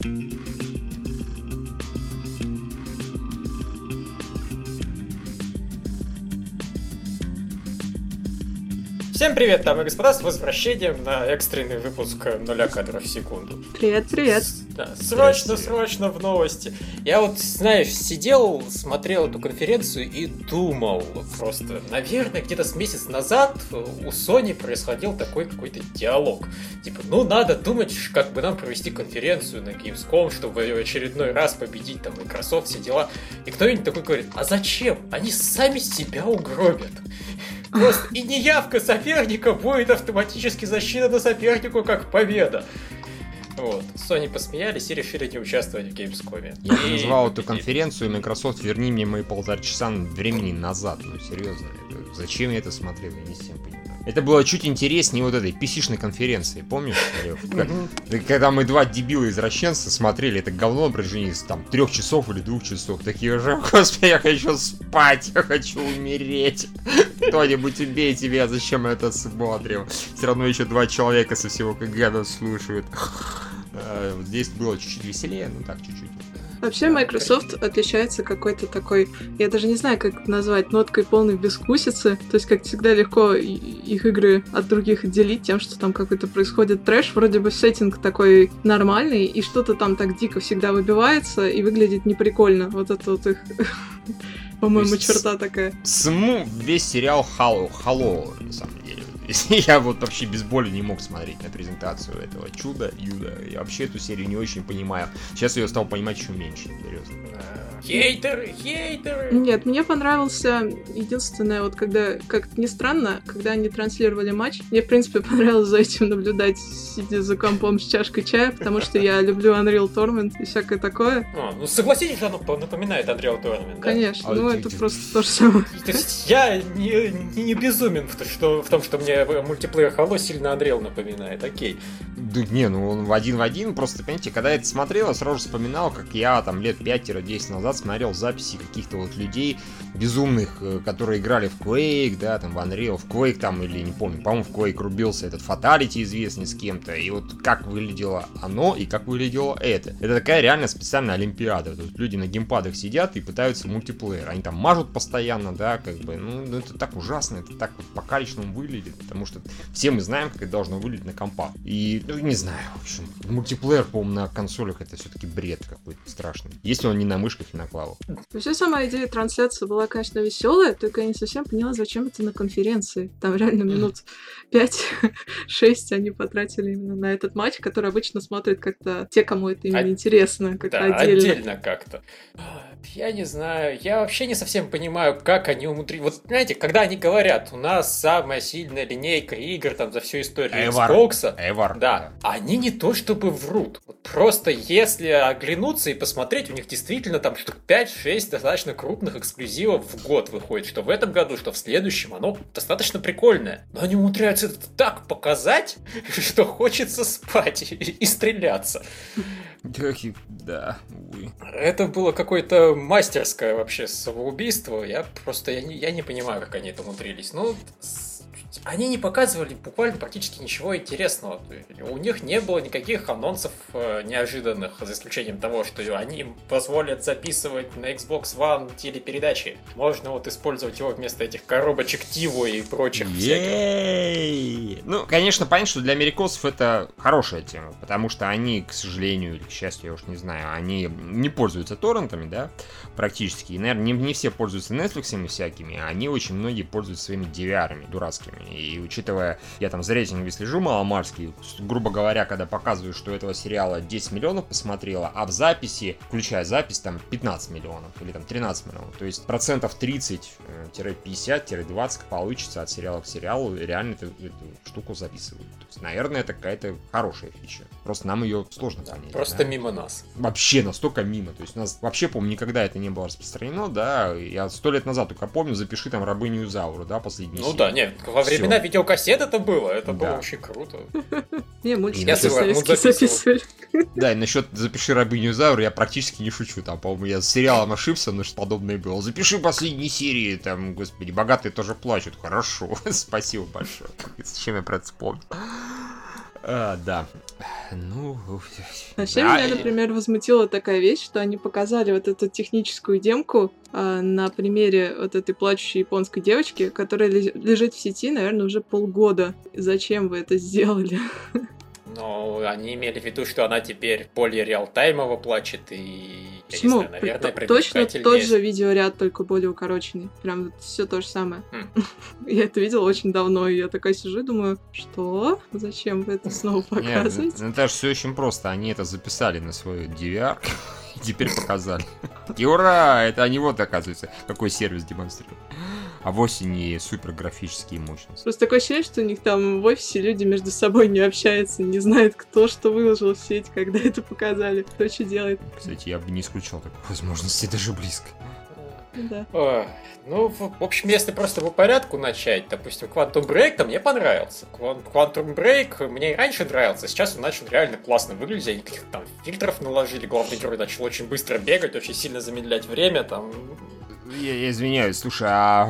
Всем привет, дамы и господа, с возвращением на экстренный выпуск нуля кадров в секунду. Привет, привет. Да, срочно, срочно в новости. Я вот, знаешь, сидел, смотрел эту конференцию и думал просто, наверное, где-то с месяц назад у Sony происходил такой какой-то диалог. Типа, ну надо думать, как бы нам провести конференцию на Gamescom, чтобы в очередной раз победить там Microsoft, все дела. И кто-нибудь такой говорит, а зачем? Они сами себя угробят. Просто и неявка соперника будет автоматически засчитана сопернику как победа. Вот. Sony посмеялись и решили не участвовать в Gamescom. Я и... назвал эту конференцию Microsoft «Верни мне мои полтора часа времени назад». Ну, серьезно, зачем я это смотрел, я не всем понимаю. Это было чуть интереснее вот этой pc конференции, помнишь, Когда мы два дебила извращенца смотрели это говно на протяжении там трех часов или двух часов. Такие уже, господи, я хочу спать, я хочу умереть. Кто-нибудь убейте меня, зачем я это смотрел? Все равно еще два человека со всего КГ нас слушают. А, здесь было чуть-чуть веселее, ну так, чуть-чуть. Вообще Microsoft отличается какой-то такой, я даже не знаю, как это назвать, ноткой полной бескусицы. То есть, как всегда, легко их игры от других отделить тем, что там какой-то происходит трэш. Вроде бы сеттинг такой нормальный, и что-то там так дико всегда выбивается и выглядит неприкольно. Вот это вот их по-моему, черта такая. Сму весь сериал Halo, Halo, на самом деле. Я вот вообще без боли не мог смотреть на презентацию этого чуда, Юда. Я вообще эту серию не очень понимаю. Сейчас я стал понимать еще меньше, серьезно. Хейтеры, хейтеры! Нет, мне понравился единственное, вот когда, как ни странно, когда они транслировали матч, мне, в принципе, понравилось за этим наблюдать, сидя за компом с чашкой чая, потому что я люблю Unreal Tournament и всякое такое. А, ну согласитесь, оно напоминает Unreal Tournament, да? Конечно, а ну это просто то же самое. То есть я не, не, не безумен в, что, в том, что мне мультиплеер Halo сильно Unreal напоминает, окей. Да не, ну он один в один, просто, понимаете, когда я это смотрел, я сразу вспоминал, как я там лет 5-10 назад смотрел записи каких-то вот людей безумных, э, которые играли в Quake, да, там в Unreal, в Quake там, или не помню, по-моему, в Quake рубился этот Fatality известный с кем-то, и вот как выглядело оно и как выглядело это. Это такая реально специальная олимпиада. Тут люди на геймпадах сидят и пытаются мультиплеер. Они там мажут постоянно, да, как бы, ну, ну это так ужасно, это так вот по-калечному выглядит, потому что все мы знаем, как это должно выглядеть на компах. И, ну, не знаю, в общем, мультиплеер, по-моему, на консолях это все-таки бред какой-то страшный. Если он не на мышках и на клавах. Вообще сама идея трансляции была, конечно, веселая, только я не совсем поняла, зачем это на конференции. Там реально минут 5-6 они потратили именно на этот матч, который обычно смотрят как-то те, кому это именно а... интересно, как-то да, отдельно. отдельно как-то. Я не знаю, я вообще не совсем понимаю, как они умудрились. Вот, знаете, когда они говорят, у нас самая сильная линейка игр там за всю историю Эвар. Xbox, Эвар. да, они не то чтобы врут. Вот просто если оглянуться и посмотреть, у них действительно там штук 5-6 достаточно крупных эксклюзивов в год выходит, что в этом году, что в следующем, оно достаточно прикольное. Но они умудряются это так показать, что хочется спать и стреляться. Да, увы. Это было какое-то мастерское вообще самоубийство. Я просто я не, я не понимаю, как они это умудрились. Ну, они не показывали буквально практически ничего интересного. У них не было никаких анонсов э, неожиданных, за исключением того, что они позволят записывать на Xbox One телепередачи. Можно вот использовать его вместо этих коробочек Тиво и прочих всяких. Ну, конечно, понятно, что для америкосов это хорошая тема, потому что они, к сожалению или к счастью, я уж не знаю, они не пользуются торрентами, да, практически. И, наверное, не, не все пользуются Netflix всякими, а они очень многие пользуются своими DVR-ами дурацкими. И учитывая, я там за рейтингами слежу маломарский, грубо говоря, когда показываю, что этого сериала 10 миллионов посмотрело, а в записи, включая запись, там 15 миллионов или там 13 миллионов. То есть процентов 30-50-20 получится от сериала к сериалу, реально эту, эту штуку записывают. То есть, наверное, это какая-то хорошая фича. Просто нам ее сложно понять. Просто да? мимо нас. Вообще настолько мимо. То есть у нас вообще, по-моему, никогда это не было распространено, да. Я сто лет назад только помню, запиши там рабыню Зауру, да, последний. Ну серии. да, нет, во времена Всё. видеокассет это было, это да. было очень круто. Не, мультики записывали. Да, и насчет запиши рабыню Зауру я практически не шучу. Там, по-моему, я с сериалом ошибся, но что подобное было. Запиши последние серии, там, господи, богатые тоже плачут. Хорошо, спасибо большое. Зачем я про это вспомнил? А, да. Ну... Вообще а, меня, например, возмутила такая вещь, что они показали вот эту техническую демку а, на примере вот этой плачущей японской девочки, которая лежит в сети, наверное, уже полгода. Зачем вы это сделали? Но они имели в виду, что она теперь более реалтаймово плачет и... Почему? Знаю, наверное, Точно тот же видеоряд, только более укороченный. Прям все то же самое. Хм. я это видела очень давно, и я такая сижу и думаю, что? Зачем вы это снова показываете? Нет, ну, это же все очень просто. Они это записали на свой DVR и теперь показали. И ура! Это они вот, оказывается, какой сервис демонстрируют а вовсе не супер графические мощности. Просто такое ощущение, что у них там в офисе люди между собой не общаются, не знают, кто что выложил в сеть, когда это показали, кто что делает. Кстати, я бы не исключал такой возможности даже близко. Да. О, ну, в, общем, если просто по порядку начать, допустим, Quantum Break, то мне понравился. Quantum Break мне и раньше нравился, сейчас он начал реально классно выглядеть, они каких-то там фильтров наложили, главный герой начал очень быстро бегать, очень сильно замедлять время, там я, я извиняюсь, слушай, а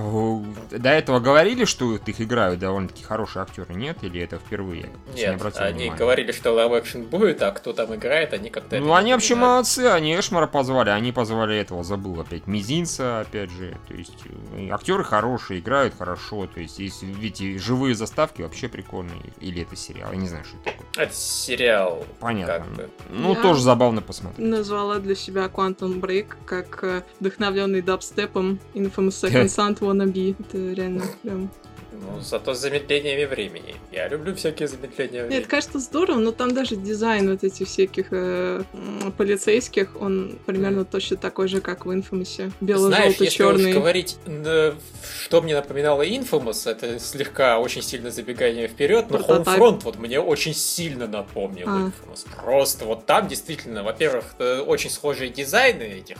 до этого говорили, что их играют довольно-таки хорошие актеры, нет? Или это впервые? Нет, не они внимания? говорили, что live action будет, а кто там играет, они как-то... Ну, они вообще молодцы, они Эшмара позвали, они позвали этого, забыл опять, Мизинца, опять же, то есть э, актеры хорошие, играют хорошо, то есть есть, видите, живые заставки вообще прикольные, или это сериал, я не знаю, что это такое. Это сериал. Понятно. Как бы. Ну, я тоже забавно посмотреть. Назвала для себя Quantum Break как э, вдохновленный дабстеп рэпом Infamous Second Son Wannabe. Это реально прям ну, зато с замедлениями времени. Я люблю всякие замедления времени. Нет, кажется здорово, но там даже дизайн вот этих всяких э, полицейских, он примерно точно такой же, как в Infamous. Бело-желто-черный. Если говорить, что мне напоминало Infamous, это слегка очень сильно забегание вперед, но Homefront вот мне очень сильно напомнил а. Infamous. Просто вот там действительно, во-первых, э, очень схожие дизайны этих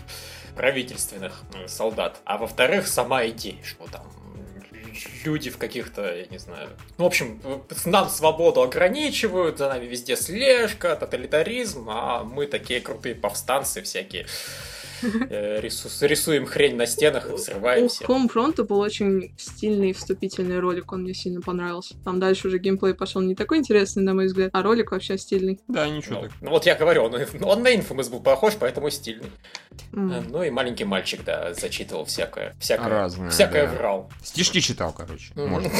правительственных э, солдат, а во-вторых, сама идея, что там люди в каких-то, я не знаю... Ну, в общем, нам свободу ограничивают, за нами везде слежка, тоталитаризм, а мы такие крутые повстанцы всякие. Э, рисуем хрень на стенах и взрываемся. У Homefront был очень стильный вступительный ролик, он мне сильно понравился. Там дальше уже геймплей пошел не такой интересный, на мой взгляд, а ролик вообще стильный. Да, ничего ну, так. Ну вот я говорю, он, он на Infamous был похож, поэтому стильный. Mm. Ну и маленький мальчик, да, зачитывал всякое. Всякое, Разное, всякое да. врал. Стишки читал, короче.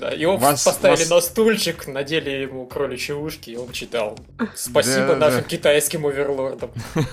Да, его поставили на стульчик, надели ему кроличьи ушки, и он читал. Спасибо нашим китайским оверлордам.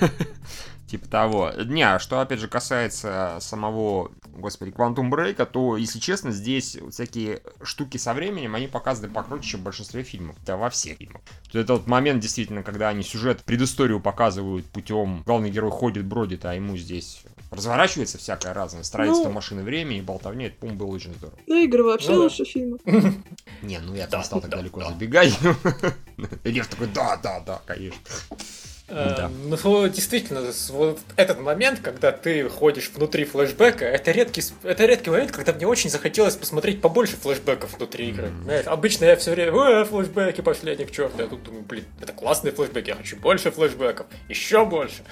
Типа того. Не, а что, опять же, касается самого, господи, Quantum Break, то, если честно, здесь всякие штуки со временем, они показаны покруче, чем в большинстве фильмов. Да, во всех фильмах. Это вот момент, действительно, когда они сюжет, предысторию показывают путем, главный герой ходит, бродит, а ему здесь разворачивается всякая разная, строительство ну, машины времени, болтовня, это, по было очень здорово. Ну, игры вообще ну, лучше фильма. Не, ну я не стал так далеко забегать. Лев такой, да, да, да, конечно. Да. Ну, действительно, вот этот момент, когда ты ходишь внутри флешбека, это редкий, это редкий момент, когда мне очень захотелось посмотреть побольше флешбеков внутри игры. Mm-hmm. Обычно я все время, э, флешбеки пошли они к черту. Я тут думаю, блин, это классные флешбеки, я хочу больше флешбеков, еще больше.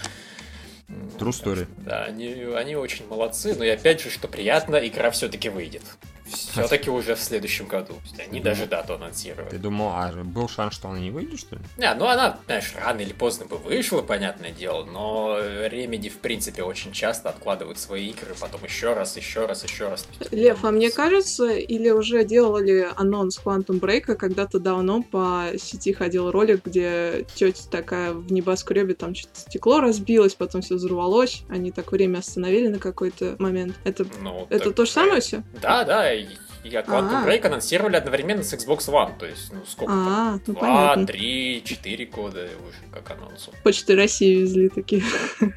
True story. Да, они, они очень молодцы, но и опять же, что приятно, игра все-таки выйдет все-таки уже в следующем году. Они даже дату анонсировали. Ты думал, а был шанс, что она не выйдет, что ли? Не, ну она, знаешь, рано или поздно бы вышла, понятное дело, но Remedy, в принципе, очень часто откладывают свои игры, потом еще раз, еще раз, еще раз. Лев, а мне кажется, или уже делали анонс Quantum Break, когда-то давно по сети ходил ролик, где тетя такая в небоскребе, там что-то стекло разбилось, потом все взорвалось, они так время остановили на какой-то момент. Это, ну, это то же самое все? Да, да, и Quantum Break анонсировали одновременно с Xbox One. То есть, ну сколько там? Ну, Два, три, четыре года уже как анонсу. Почты России везли такие.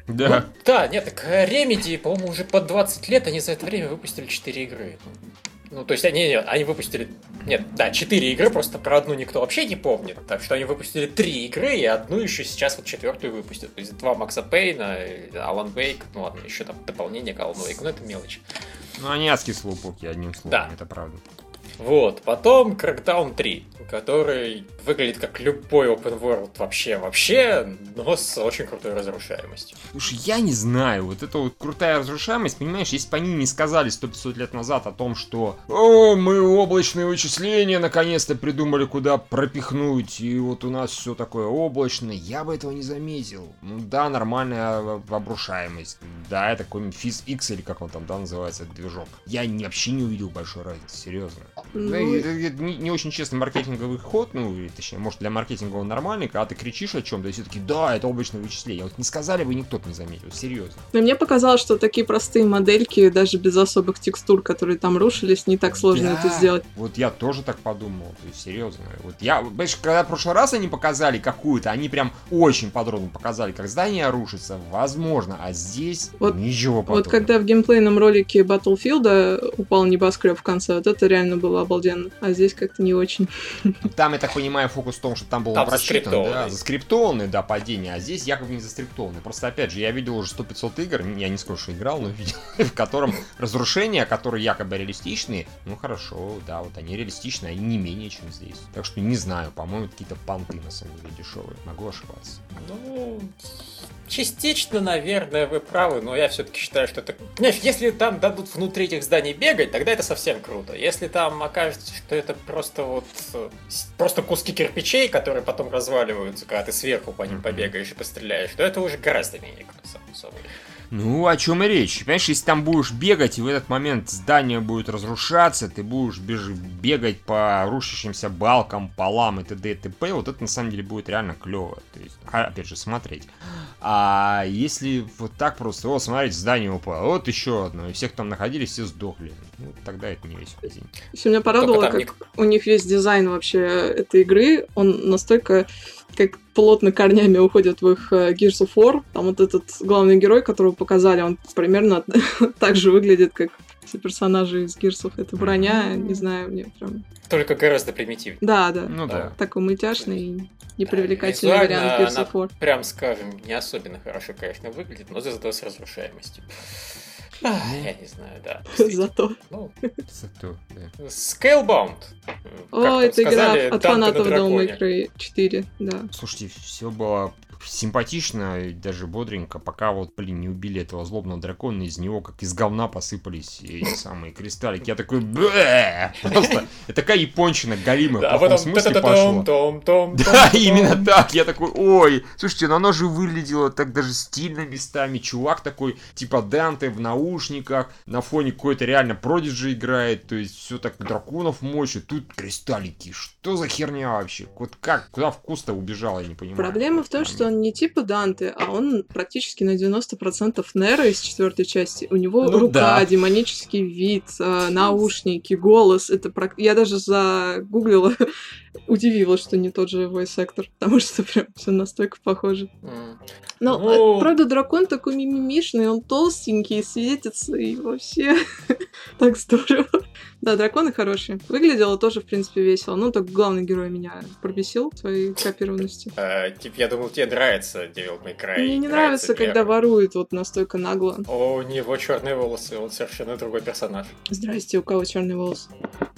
Да. Да, нет, так Remedy, по-моему, уже под 20 лет они за это время выпустили 4 игры. Ну, то есть они, нет, они выпустили... Нет, да, 4 игры, просто про одну никто вообще не помнит. Так что они выпустили 3 игры, и одну еще сейчас вот четвертую выпустят. То есть два Макса Пейна, Алан Вейк, ну ладно, еще там дополнение к Алану Вейку, но это мелочь. Ну, они адские слоупоки, одним словом, да. это правда. Вот, потом Crackdown 3, который выглядит как любой open world вообще, вообще, но с очень крутой разрушаемостью. Слушай, я не знаю, вот эта вот крутая разрушаемость, понимаешь, если бы они не сказали 100-500 лет назад о том, что «О, мы облачные вычисления наконец-то придумали, куда пропихнуть, и вот у нас все такое облачное», я бы этого не заметил. Ну да, нормальная обрушаемость, да, это какой-нибудь физ X или как он там, да, называется, этот движок. Я вообще не увидел большой разницы, серьезно. Ну... Это, это не, не очень честный маркетинговый ход, ну, точнее, может, для маркетинга он нормальный, когда ты кричишь о чем-то, и все таки да, это облачное вычисление. Вот не сказали бы, никто бы не заметил, серьезно. Но мне показалось, что такие простые модельки, даже без особых текстур, которые там рушились, не так сложно да, это сделать. Вот я тоже так подумал, то есть, серьезно. Вот я, понимаешь, когда в прошлый раз они показали какую-то, они прям очень подробно показали, как здание рушится, возможно, а здесь вот, ничего подобного. Вот когда в геймплейном ролике Battlefield упал небоскреб в конце, вот это реально было обалденно, а здесь как-то не очень. Там, я так понимаю, фокус в том, что там был там просчитан, да, заскриптованный, да, падение, а здесь якобы не заскриптованный. Просто, опять же, я видел уже 100-500 игр, я не скажу, что играл, но видел, в котором разрушения, которые якобы реалистичные, ну хорошо, да, вот они реалистичные, они не менее, чем здесь. Так что не знаю, по-моему, какие-то понты на самом деле дешевые. Могу ошибаться. Ну, Частично, наверное, вы правы, но я все-таки считаю, что это... Знаешь, если там дадут внутри этих зданий бегать, тогда это совсем круто. Если там окажется, что это просто вот... Просто куски кирпичей, которые потом разваливаются, когда ты сверху по ним побегаешь и постреляешь, то это уже гораздо менее круто, само собой. Ну, о чем и речь. Понимаешь, если там будешь бегать, и в этот момент здание будет разрушаться, ты будешь бегать по рушащимся балкам, полам и т.д. и т.п., вот это на самом деле будет реально клево. То есть, а, опять же, смотреть. А если вот так просто, о, смотрите, здание упало, вот еще одно, и все, кто там находились, все сдохли. Ну, тогда это не весь день. Все меня порадовало, как не... у них весь дизайн вообще этой игры, он настолько как плотно корнями уходят в их uh, Gears of War. Там вот этот главный герой, которого показали, он примерно так же выглядит, как все персонажи из Гирсов. Это броня, не знаю, мне прям... Только гораздо примитивнее. Да, да. Ну да. Такой мультяшный непривлекательный да, вариант Gears of War. Прям скажем, не особенно хорошо, конечно, выглядит, но зато с разрушаемостью. А, я не знаю, да. Зато. Ну, Зато, да. Scalebound. О, это игра от фанатов May Cry 4, да. Слушайте, все было симпатично и даже бодренько, пока вот, блин, не убили этого злобного дракона, из него как из говна посыпались эти самые кристаллики. Я такой, бэ! Просто такая япончина галимая, да, в плохом смысле пошла. Да, именно так. Я такой, ой, слушайте, но оно же выглядело так даже стильно местами. Чувак такой, типа Данте в наушниках, на фоне какой-то реально Продиджи играет, то есть все так драконов мочит, тут кристаллики. Что за херня вообще? Вот как, куда вкус-то убежал, я не понимаю. Проблема в том, что он не типа Данте, а он практически на 90% Нера из четвертой части. У него ну, рука, да. демонический вид, э, наушники, голос. Это Я даже загуглила, удивилась, что не тот же voice actor, потому что прям все настолько похоже. Но, ну... правда, дракон такой мимимишный, он толстенький, светится, и вообще так здорово. Да, драконы хорошие. Выглядело тоже, в принципе, весело. Ну, так главный герой меня пробесил своей копированностью. А, типа, я думал, тебе нравится Devil May Cry. Мне не нравится, когда ворует вот настолько нагло. О, у него черные волосы, он совершенно другой персонаж. Здрасте, у кого черные волосы?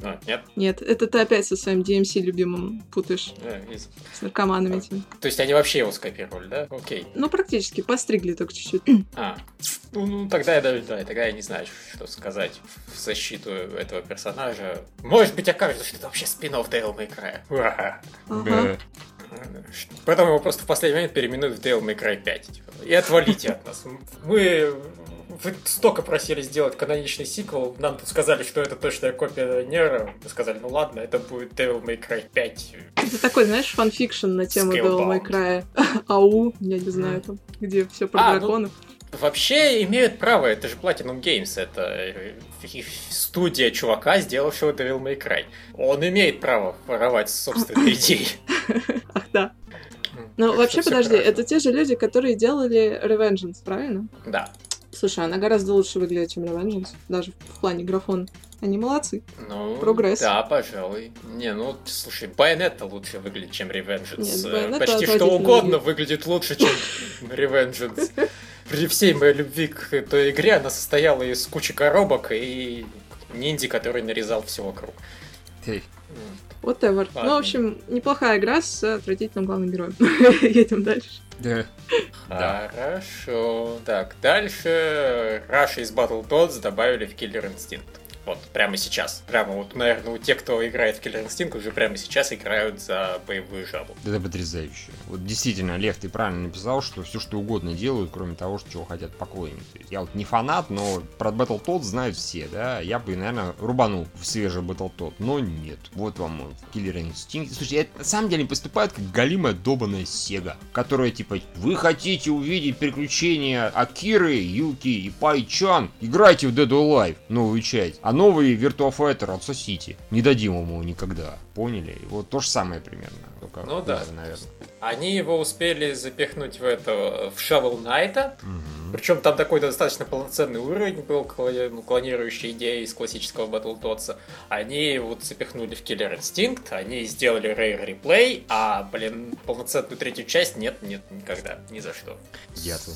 А, нет? Нет, это ты опять со своим DMC любимым путаешь. Из... С наркоманами этими. То есть они вообще его скопировали, да? Окей. Ну, практически, постригли только чуть-чуть. А, ну, ну тогда я даже, да, тогда я не знаю, что сказать в защиту этого персонажа. Может быть, окажется, что это вообще спин-офф Devil May Cry. Потом его просто в последний момент переименуют в Devil May Cry 5. Типа, и отвалите от нас. Мы вы столько просили сделать каноничный сиквел, нам тут сказали, что это точная копия Неро. Мы сказали, ну ладно, это будет Devil May Cry 5. Это такой, знаешь, fan fiction на тему Devil May Cry. AU, я не знаю, там, где все про а, ну, драконов. Ну, вообще имеют право, это же Platinum Games, это э, студия чувака, сделавшего Devil May Cry. Он имеет право воровать собственные идеи. Ах, да. Ну, вообще, подожди, это те же люди, которые делали Revengeance, правильно? Да. Слушай, она гораздо лучше выглядит, чем Revengeance, даже в плане графона. Они молодцы. Ну, Прогресс. Да, пожалуй. Не, ну, слушай, Bayonetta лучше выглядит, чем Revengeance. Нет, Почти что угодно выглядит лучше, чем Revengeance. При всей моей любви к этой игре она состояла из кучи коробок и ниндзя, который нарезал все вокруг. Whatever. Ну, в общем, неплохая игра с отвратительным главным героем. Едем дальше. Да. Хорошо. Так, дальше Раша из Battletoads добавили в Killer Instinct. Вот, прямо сейчас. Прямо вот, наверное, у тех, кто играет в Killer Instinct, уже прямо сейчас играют за боевую жабу. Это потрясающе. Вот действительно, Лев, ты правильно написал, что все что угодно делают, кроме того, чего хотят поклонники. Я вот не фанат, но про Battletoads знают все, да. Я бы, наверное, рубанул в свежий Battletoad, но нет. Вот вам Killer Instinct. Слушай, это на самом деле поступает как галимая добаная Сега, которая типа, вы хотите увидеть приключения Акиры, Юки и Пайчан? Играйте в Dead or Alive, новую часть. А новый Virtua Fighter отсосите. Не дадим ему никогда. Поняли? Вот то же самое примерно. Только Ну да. наверное. Они его успели запихнуть в это в Shovel Knight. Мгм. Причем там такой достаточно полноценный уровень был, ну, клонирующий идеи из классического Battletoads. Они вот запихнули в Killer Instinct, они сделали Rare Replay, а, блин, полноценную третью часть нет, нет, никогда, ни за что. Я-то.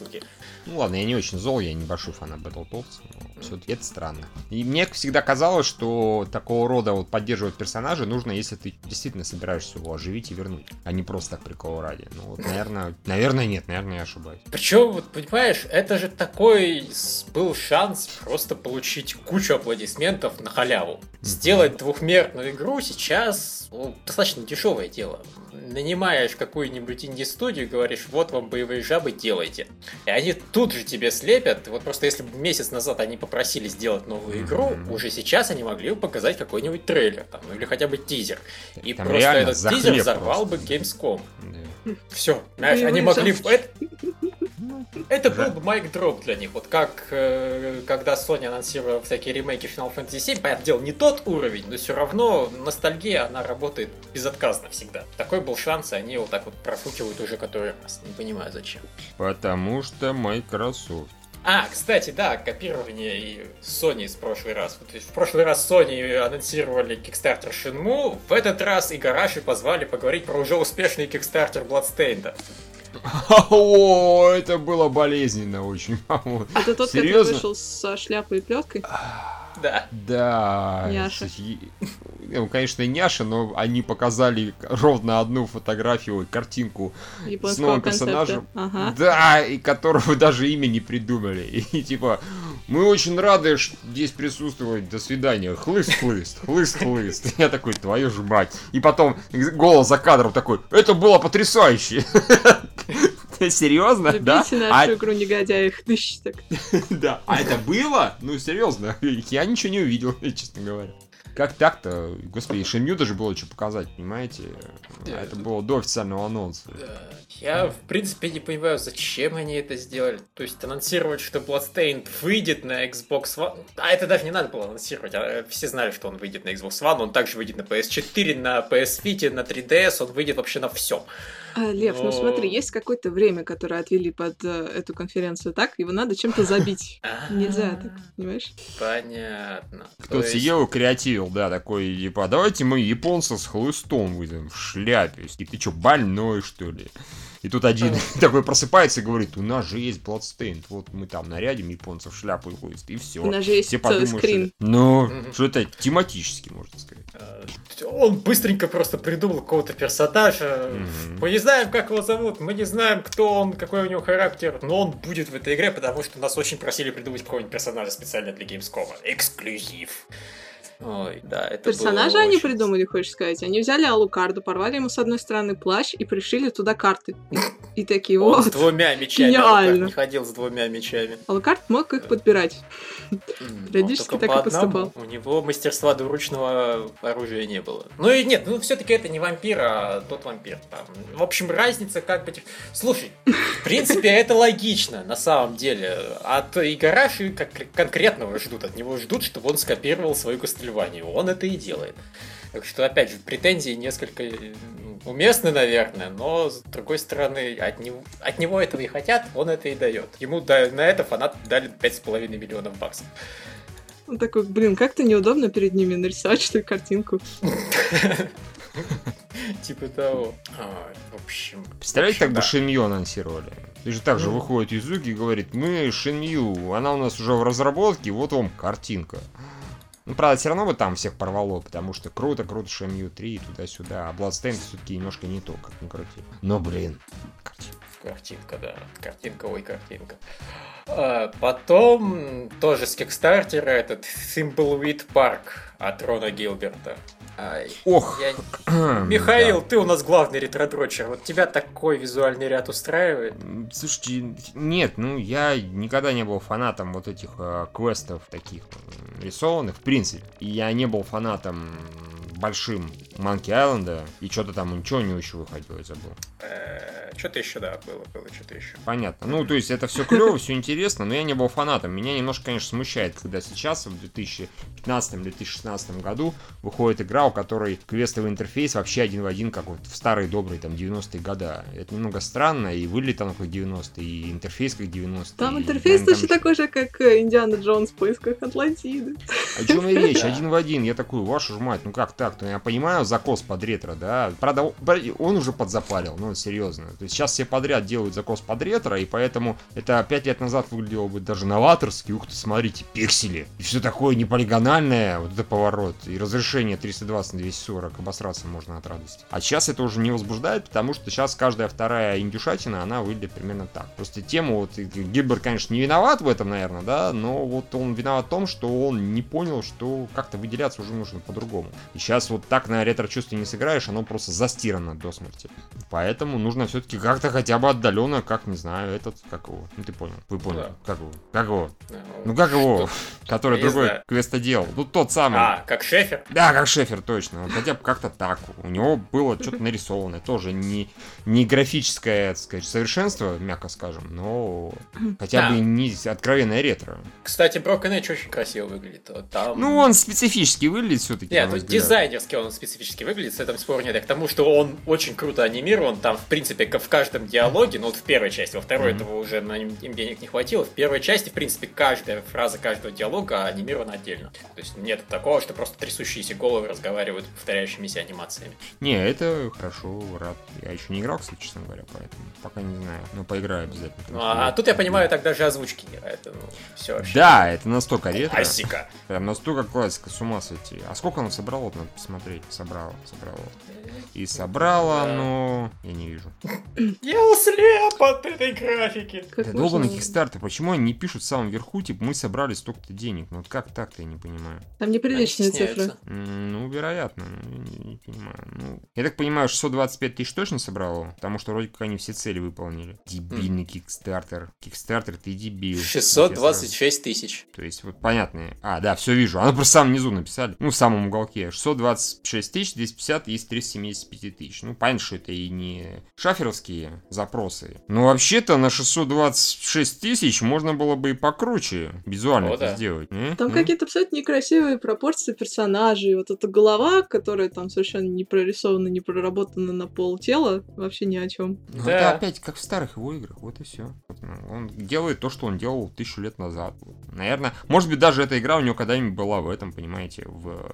Суки. Ну ладно, я не очень зол, я небольшой фанат Battletoads, но все-таки это странно. И мне всегда казалось, что такого рода вот поддерживать персонажа нужно, если ты действительно собираешься его оживить и вернуть, а не просто так прикола ради. Ну вот, наверное, наверное нет, наверное, я ошибаюсь. Причем, вот понимаешь, это же такой был шанс просто получить кучу аплодисментов на халяву. Сделать двухмерную игру сейчас ну, достаточно дешевое дело. Нанимаешь какую-нибудь инди-студию и говоришь, вот вам боевые жабы, делайте. И они тут же тебе слепят. Вот просто если бы месяц назад они попросили сделать новую игру, уже сейчас они могли бы показать какой-нибудь трейлер там, ну или хотя бы тизер. И Там просто этот тизер взорвал просто. бы Gamescom. Да. Все, знаешь, они могли... жабки. Это, это был бы майк дроп для них. Вот как э, когда Sony анонсировала всякие ремейки Final Fantasy VII, понятное дело, не тот уровень, но все равно ностальгия, она работает безотказно всегда. Такой был шанс, и они его так вот профукивают уже который раз. Не понимаю, зачем. Потому что Microsoft. А, кстати, да, копирование и Sony из прошлый раз. Вот, то есть в прошлый раз Sony анонсировали Kickstarter Shenmue, в этот раз Игараши позвали поговорить про уже успешный Kickstarter Bloodstained. О, это было болезненно очень. по-моему. Это тот, который Серьезно? вышел со шляпой и плеткой? Да. Да. Няша. Ну, конечно, няша, но они показали ровно одну фотографию, картинку с новым персонажем. Ага. Да, и которого даже имя не придумали. И типа, мы очень рады ш- здесь присутствовать. До свидания. Хлыст-хлыст, хлыст-хлыст. Я такой, твою ж мать. И потом голос за кадром такой, это было потрясающе. Серьезно? Да? Любите А нашу игру негодяев. Тыщ, так. да. А это было? Ну, серьезно. Я ничего не увидел, честно говоря. Как так-то? Господи, Шенью даже было что показать, понимаете? А это было до официального анонса. Да. Я, в принципе, не понимаю, зачем они это сделали. То есть анонсировать, что Bloodstained выйдет на Xbox One. А это даже не надо было анонсировать. а Все знали, что он выйдет на Xbox One. Он также выйдет на PS4, на PS Vita, на 3DS. Он выйдет вообще на все. А, Лев, ну Но- смотри, есть какое-то время, которое отвели под э, эту конференцию, так? Его надо чем-то забить. Нельзя так, понимаешь? Понятно. Кто-то есть- сидел и креативил, да, такой, типа, давайте мы японца с хлыстом выйдем в шляпе. И ты что, больной, что ли? И тут один такой просыпается и говорит, у нас же есть Bloodstained, вот мы там нарядим японцев шляпу и хлыст, и все. У нас же есть Все целый подумают, скрин. что... Ну, что это тематически, можно сказать. Э, Он быстренько просто придумал какого-то персонажа. Мгм. Мы не знаем, как его зовут, мы не знаем, кто он, какой у него характер, но он будет в этой игре, потому что нас очень просили придумать какого-нибудь персонажа специально для Gamescom. Эксклюзив. Ой, да, это было Персонажа они очень- придумали, хочешь сказать? Они взяли Алукарду, порвали ему с одной стороны плащ и пришили туда карты. И такие, Он с вот. двумя мечами. Гениально. Не ходил с двумя мечами. Алукард мог их подбирать. Периодически так и поступал. У него мастерства двуручного оружия не было. Ну и нет, ну все-таки это не вампир, а тот вампир. Там. В общем, разница как бы... Слушай, в принципе, это логично, на самом деле. От Игараши как конкретного ждут. От него ждут, чтобы он скопировал свою Кастельванию. Он это и делает. Так что, опять же, претензии несколько м, уместны, наверное, но, с другой стороны, от него, от него этого и хотят, он это и дает. Ему да- на это фанаты дали 5,5 миллионов баксов. Он такой, блин, как-то неудобно перед ними нарисовать, что ли, картинку. Типа того. А, В общем... Представляете, так бы да. Шинью анонсировали? И же так же Ну. выходит Юзуки и говорит, мы Шинью, она у нас уже в разработке, вот вам картинка. Ну, правда, все равно бы там всех порвало, потому что круто, круто, Шемью 3 туда-сюда. А Bloodstained все-таки немножко не то, как ни крути. Но, блин, картинка. Картинка, да. Картинка, ой, картинка. А, потом тоже с Кикстартера этот Thimbleweed Park от Рона Гилберта. Ай, Ох! Я... Михаил, да. ты у нас главный ретродрочер. Вот тебя такой визуальный ряд устраивает? Слушайте, нет, ну я никогда не был фанатом вот этих э, квестов таких рисованных, в принципе. И я не был фанатом большим Манки Айленда, и что-то там ничего не еще выходило, я забыл. Э, что-то еще, да, было, было что-то еще. Понятно. Ну, то есть это все клево, все интересно, но я не был фанатом. Меня немножко, конечно, смущает, когда сейчас, в 2015-2016 году, выходит игра, у которой квестовый интерфейс вообще один в один, как вот в старые добрые там 90-е года. Это немного странно, и выглядит там как 90-е, и интерфейс как 90-е. Там интерфейс точно такой же, как э, Индиана Джонс в поисках Атлантиды. О чем и речь? Один в один. Я такой, вашу ж мать, ну как так? Ну я понимаю закос под ретро, да. Правда, он уже подзапарил, ну серьезно. То есть сейчас все подряд делают закос под ретро, и поэтому это 5 лет назад выглядело бы даже новаторски. Ух ты, смотрите, пиксели. И все такое неполигональное, вот это поворот. И разрешение 320 на 240, обосраться можно от радости. А сейчас это уже не возбуждает, потому что сейчас каждая вторая индюшатина, она выглядит примерно так. Просто тему, вот Гильбер, конечно, не виноват в этом, наверное, да, но вот он виноват в том, что он не понял, что как-то выделяться уже нужно по-другому. И сейчас вот так на ретро-чувстве не сыграешь, оно просто застирано до смерти. Поэтому нужно все-таки как-то хотя бы отдаленно, как, не знаю, этот, как его, ну ты понял, вы поняли, да. как его, как его, ну как его, который Я другой квестодел, ну тот самый. А, как Шефер? Да, как Шефер, точно, хотя бы как-то так. У него было что-то нарисованное, тоже не, не графическое, так сказать, совершенство, мягко скажем, но хотя да. бы не откровенное ретро. Кстати, Broken Edge очень красиво выглядит. Там... Ну, он специфически выглядит все-таки. Нет, есть дизайнерски он специфически выглядит, с этим спор нет. К тому, что он очень круто анимирован, там, в принципе, в каждом диалоге, ну вот в первой части, во второй mm-hmm. этого уже на им денег не хватило, в первой части, в принципе, каждая фраза каждого диалога анимирована отдельно. То есть нет такого, что просто трясущиеся головы разговаривают повторяющимися анимациями. Не, это хорошо, рад. Я еще не играл, кстати, честно говоря, поэтому пока не знаю, но поиграю обязательно. Ну, а, а тут я понимаю, так даже озвучки не это, ну, все вообще. Да, это настолько ретро. Классика. Прям настолько классика, с ума сойти. А сколько он собрал, вот надо посмотреть. Собрал, собрал. И собрала, да. но я не вижу. Я слеп от этой графики. Как долго на Кикстарте. Почему они не пишут в самом верху, типа, мы собрали столько-то денег? Ну вот как так-то, я не понимаю. Там неприличные цифры. Ну, вероятно. Ну, я не, не понимаю. Ну, я так понимаю, 625 тысяч точно собрало? Потому что вроде как они все цели выполнили. Дебильный Кикстартер. Кикстартер, ты дебил. 626 тысяч. То есть, вот понятно. А, да, все вижу. Оно просто в самом низу написали. Ну, в самом уголке. 626 тысяч, 250 из 375 тысяч. Ну, понятно, что это и не шаферовские запросы. Но вообще-то на 626 тысяч можно было бы и покруче визуально О, это да. сделать. Не? Там не? какие-то абсолютно некрасивые пропорции персонажей. Вот эта голова, которая там совершенно не прорисована, не проработана на пол тела, вообще ни о чем. Ну, да. Это опять как в старых его играх, вот и все. Ну, он делает то, что он делал тысячу лет назад. Наверное, может быть, даже эта игра у него когда-нибудь была в этом, понимаете, в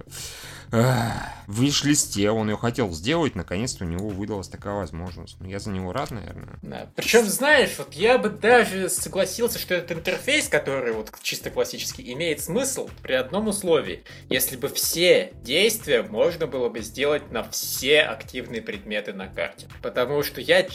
в виш-листе он ее хотел сделать, наконец-то у него выдалась такая возможность. Ну, я за него рад, наверное. Да. Причем, знаешь, вот я бы даже согласился, что этот интерфейс, который вот чисто классический, имеет смысл при одном условии. Если бы все действия можно было бы сделать на все активные предметы на карте. Потому что я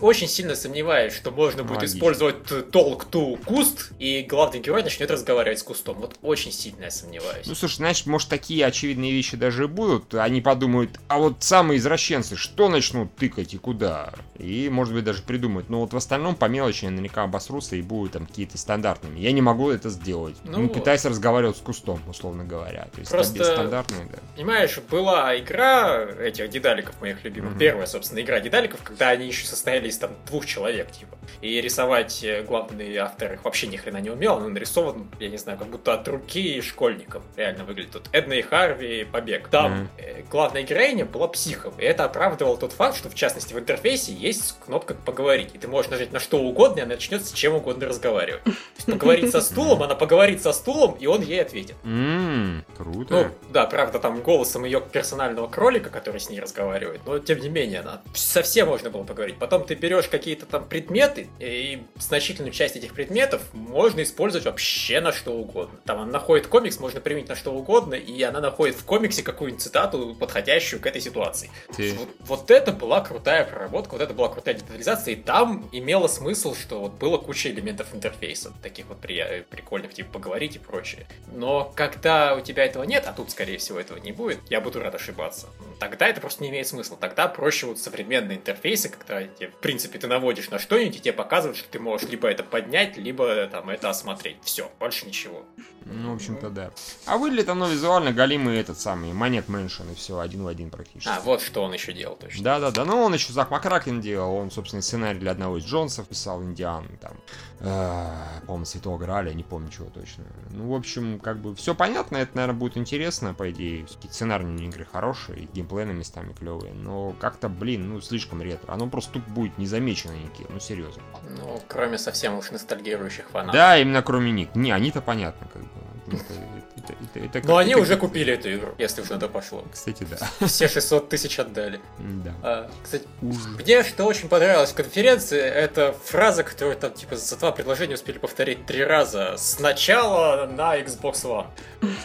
очень сильно сомневаюсь, что можно будет Логично. использовать толк ту куст, и главный герой начнет разговаривать с кустом. Вот очень сильно я сомневаюсь. Ну, слушай, знаешь, может, такие очевидные вещи даже будут, они подумают, а вот самые извращенцы, что начнут тыкать и куда? И, может быть, даже придумают. Но вот в остальном по мелочи наверняка обосрутся и будут там какие-то стандартными. Я не могу это сделать. Ну, ну пытаюсь разговаривать с кустом, условно говоря. То есть Просто, стандартные, да. Понимаешь, была игра этих дедаликов моих любимых. Mm-hmm. Первая, собственно, игра дедаликов, когда они еще состояли из там двух человек, типа. И рисовать э, главный автор их вообще ни хрена не умел. Он нарисован, я не знаю, как будто от руки школьникам. Реально выглядит. Тут Эдна и Харви, побег побег. Там mm-hmm. главная героиня была психом, и это оправдывало тот факт, что в частности в интерфейсе есть кнопка «Поговорить», и ты можешь нажать на что угодно, и она начнет с чем угодно разговаривать. То есть поговорить со стулом, она поговорит со стулом, и он ей ответит. Ммм, круто. Ну, да, правда, там голосом ее персонального кролика, который с ней разговаривает, но тем не менее, она совсем можно было поговорить. Потом ты берешь какие-то там предметы, и значительную часть этих предметов можно использовать вообще на что угодно. Там она находит комикс, можно применить на что угодно, и она находит в комиксе какую-нибудь цитату, подходящую к этой ситуации. Ты... Вот, вот это была крутая проработка, вот это была крутая детализация, и там имело смысл, что вот было куча элементов интерфейса, таких вот при... прикольных, типа поговорить и прочее. Но когда у тебя этого нет, а тут, скорее всего, этого не будет, я буду рад ошибаться, тогда это просто не имеет смысла. Тогда проще вот современные интерфейсы, когда тебе, в принципе, ты наводишь на что-нибудь, и тебе показывают, что ты можешь либо это поднять, либо там это осмотреть. Все, больше ничего. Ну, в общем-то, да. А выглядит оно визуально галимый этот самый Maniac Mansion, и все, один в один практически. А, вот что он еще делал, точно. Да-да-да, ну он еще Zak McKracken делал, он, собственно, сценарий для одного из Джонсов писал, Индиан, там, э, по-моему, Святого Граля, не помню чего точно. Ну, в общем, как бы, все понятно, это, наверное, будет интересно, по идее, сценарные игры хорошие, геймплейные местами клевые, но как-то, блин, ну, слишком ретро, оно просто тут будет незамечено никаким, ну, серьезно. Ну, кроме совсем уж ностальгирующих фанатов. Да, именно кроме них. Не, они-то понятно, как бы. Это, это, это, это, Но они уже купили эту игру, если уж на то пошло. Кстати, да. Все 600 тысяч отдали. Да. А, кстати, мне что очень понравилось в конференции, это фраза, которую там типа за два предложения успели повторить три раза. Сначала на Xbox One.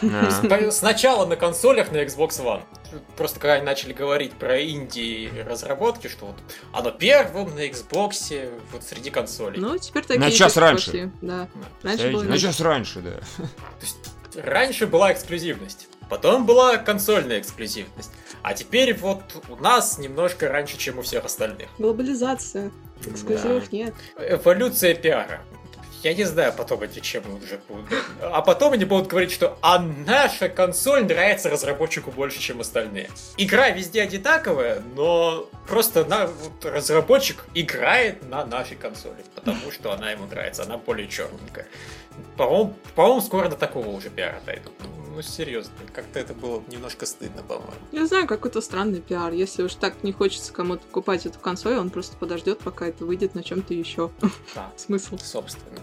А. Сначала на консолях на Xbox One просто когда они начали говорить про инди разработки, что вот оно первым на Xbox вот среди консолей. Ну, теперь такие На час раньше. Пошли. Да. Раньше было на час раньше, да. То есть раньше была эксклюзивность. Потом была консольная эксклюзивность. А теперь вот у нас немножко раньше, чем у всех остальных. Глобализация. Эксклюзивов да. нет. Эволюция пиара. Я не знаю потом эти чем уже будут. А потом они будут говорить, что а наша консоль нравится разработчику больше, чем остальные. Игра везде одинаковая, но просто на, вот, разработчик играет на нашей консоли, потому что она ему нравится, она более черненькая. По-моему, по скоро до такого уже пиара дойдут. Ну, серьезно, как-то это было немножко стыдно, по-моему. Не знаю, какой-то странный пиар. Если уж так не хочется кому-то покупать эту консоль, он просто подождет, пока это выйдет на чем-то еще. Да. Смысл. Собственно.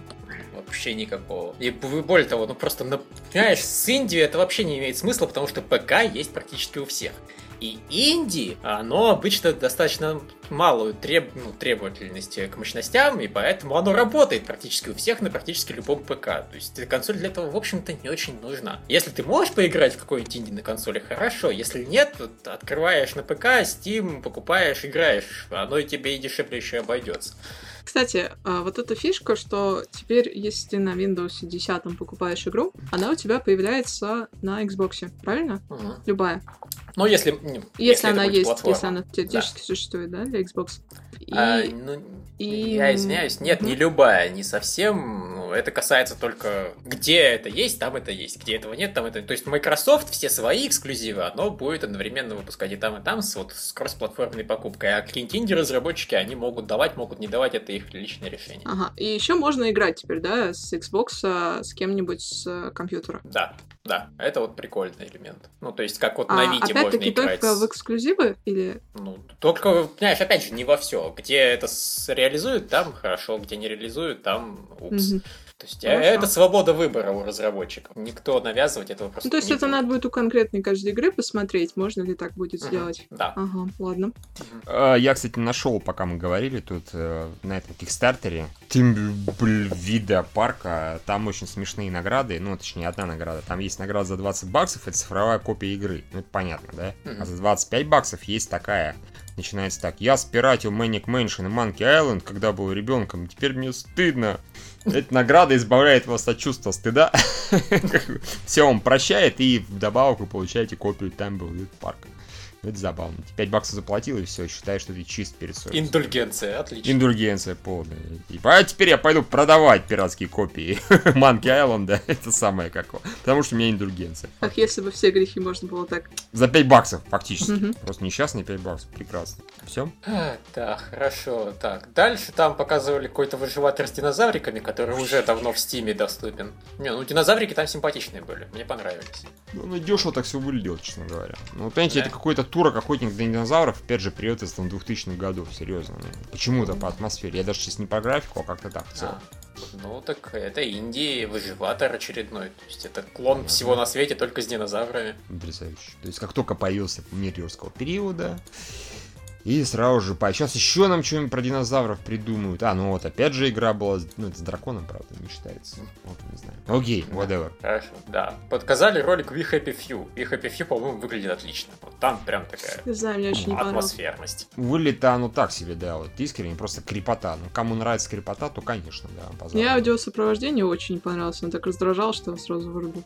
Вообще никакого. И более того, ну просто, понимаешь, с Индией это вообще не имеет смысла, потому что ПК есть практически у всех. И инди, оно обычно достаточно малую треб... ну, требовательность к мощностям, и поэтому оно работает практически у всех на практически любом ПК. То есть консоль для этого, в общем-то, не очень нужна. Если ты можешь поиграть в какой-нибудь инди на консоли, хорошо. Если нет, то открываешь на ПК, Steam, покупаешь, играешь. Оно и тебе и дешевле еще обойдется. Кстати, а, вот эта фишка, что теперь, если ты на Windows 10 покупаешь игру, она у тебя появляется на Xbox, правильно? Угу. Любая. Ну, если... Если, если она есть, платформа. если она теоретически да. существует, да, для Xbox. И... А, ну, и... Я извиняюсь, нет, не любая, не совсем. Ну, это касается только где это есть, там это есть. Где этого нет, там это. То есть Microsoft все свои эксклюзивы, оно будет одновременно выпускать и там, и там с, вот, с кроссплатформенной покупкой. А инди-разработчики, они могут давать, могут не давать, это их личное решение. Ага, и еще можно играть теперь, да, с Xbox а, с кем-нибудь с компьютера. Да, да, это вот прикольный элемент. Ну, то есть, как вот а, на Вите можно играть. только в эксклюзивы или... Ну, только, понимаешь, опять же, не во все. Где это реализуют, там хорошо, где не реализуют, там упс. Угу. То есть Хорошо. это свобода выбора у разработчиков. Никто навязывать этого просто ну, То есть не это будет. надо будет у конкретной каждой игры посмотреть, можно ли так будет угу. сделать. Да. Ага, ладно. Угу. Я, кстати, нашел, пока мы говорили тут э, на этом кикстартере вида парка. Там очень смешные награды. Ну, точнее, одна награда. Там есть награда за 20 баксов, это цифровая копия игры. Ну, это понятно, да? Угу. А за 25 баксов есть такая Начинается так. Я спиратил Manic Mansion и Monkey Island, когда был ребенком. Теперь мне стыдно. Эта награда избавляет вас от чувства стыда. Все, он прощает, и вдобавок вы получаете копию Tumbleweed Park. Это забавно. Ты 5 баксов заплатил, и все, считай, что ты чист перед совестью. Индульгенция, отлично. Индульгенция полная. Типа, а теперь я пойду продавать пиратские копии Манки Айленда. Это самое какое. Потому что у меня индульгенция. Как если бы все грехи можно было так. За 5 баксов, фактически. Просто несчастные 5 баксов. Прекрасно. Все? Да, хорошо. Так, дальше там показывали какой-то выживатель с динозавриками, который уже давно в стиме доступен. Не, ну динозаврики там симпатичные были, мне понравились. Ну, дешево так все выглядело, честно говоря. Ну, понимаете, Да. это какой-то тур охотник на динозавров, опять же, период из там 2000-х годов, серьезно. Ну, Почему-то по атмосфере. Я даже сейчас не по графику, а как-то так в целом. А, ну так это Индии, выживатор очередной. То есть это клон всего на свете, только с динозаврами. Потрясающе. То есть, как только появился мир юрского периода, и сразу же, по... сейчас еще нам что-нибудь про динозавров придумают. А, ну вот, опять же игра была, с- ну это с драконом, правда, не считается. Вот, не знаю. Окей, whatever. Хорошо, да. Подказали ролик We Happy Few. We Happy Few, по-моему, выглядит отлично. Вот там прям такая Не знаю, мне очень не атмосферность. Выглядит оно так себе, да, вот искренне, просто крепота. Ну, кому нравится крепота, то, конечно, да, Мне пожалуйста. аудиосопровождение очень не понравилось, он так раздражал, что сразу вырубил.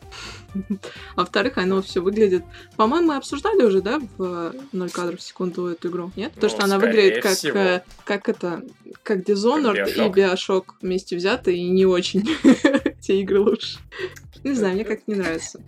А во-вторых, оно все выглядит... По-моему, мы обсуждали уже, да, в 0 кадров в секунду эту игру? Нет? То, Ну, что она выглядит как, всего. э, как это, как Dishonored Как и Bioshock. Bioshock вместе взяты, и не очень те игры лучше. Не знаю, мне как-то не нравится.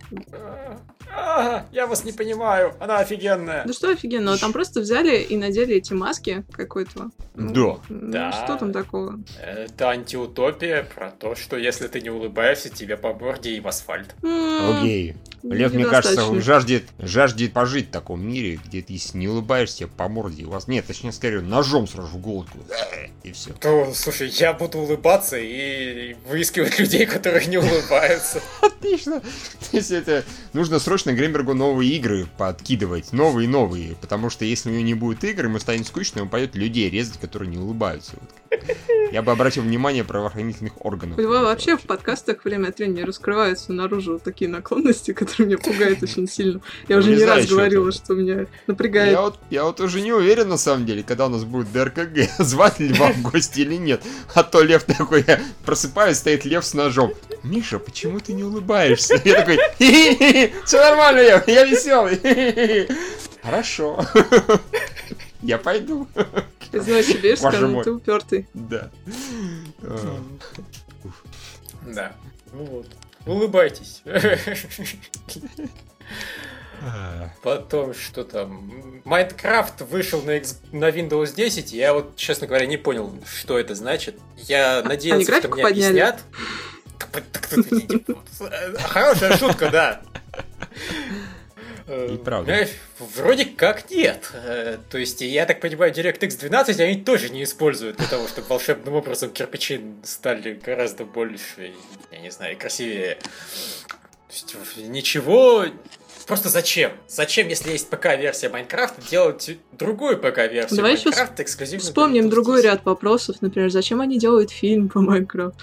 А, я вас не понимаю, она офигенная. Да что офигенно, там просто взяли и надели эти маски какой-то. Ну, Да. ну, Да. Что там такого? Это антиутопия про то, что если ты не улыбаешься, тебе по морде и в асфальт. Окей. Лев, мне кажется, он жаждет, жаждет пожить в таком мире, где ты, если не улыбаешься, по морде у вас... Нет, точнее, скорее, ножом сразу в голову. И все. То, слушай, я буду улыбаться и выискивать людей, которые не улыбаются. Отлично. То есть это... Нужно срочно Грембергу новые игры подкидывать. Новые-новые. Потому что если у него не будет игр, ему станет скучно, он пойдет людей резать, которые не улыбаются. Вот. Я бы обратил внимание правоохранительных органов. У него вообще в подкастах время от времени раскрываются наружу такие наклонности, которые меня пугают очень сильно. Я уже не раз говорила, что меня напрягает. Я вот, уже не уверен, на самом деле, когда у нас будет ДРКГ, звать ли вам в гости или нет. А то Лев такой, я просыпаюсь, стоит Лев с ножом. Миша, почему ты не улыбаешься? Я такой, все нормально, Лев, я веселый. Хорошо. Я пойду. Боже скажу, мой. ты упертый. Да. А, Да. Ну вот. Улыбайтесь. а. Потом, что там? Майнкрафт вышел на, на Windows 10. Я вот, честно говоря, не понял, что это значит. Я надеялся, что мне подняли? объяснят. Хорошая шутка, да. Э, И правда. Вроде как нет. Э, То есть, я так понимаю, DirectX 12 они тоже не используют для того, чтобы волшебным образом кирпичи стали гораздо больше, я не знаю, красивее. То есть, ничего... Просто зачем? Зачем, если есть ПК-версия Майнкрафта, делать другую ПК-версию Давай еще Майнкрафта эксклюзивно для Вспомним другой 10? ряд вопросов, например, зачем они делают фильм по Майнкрафту?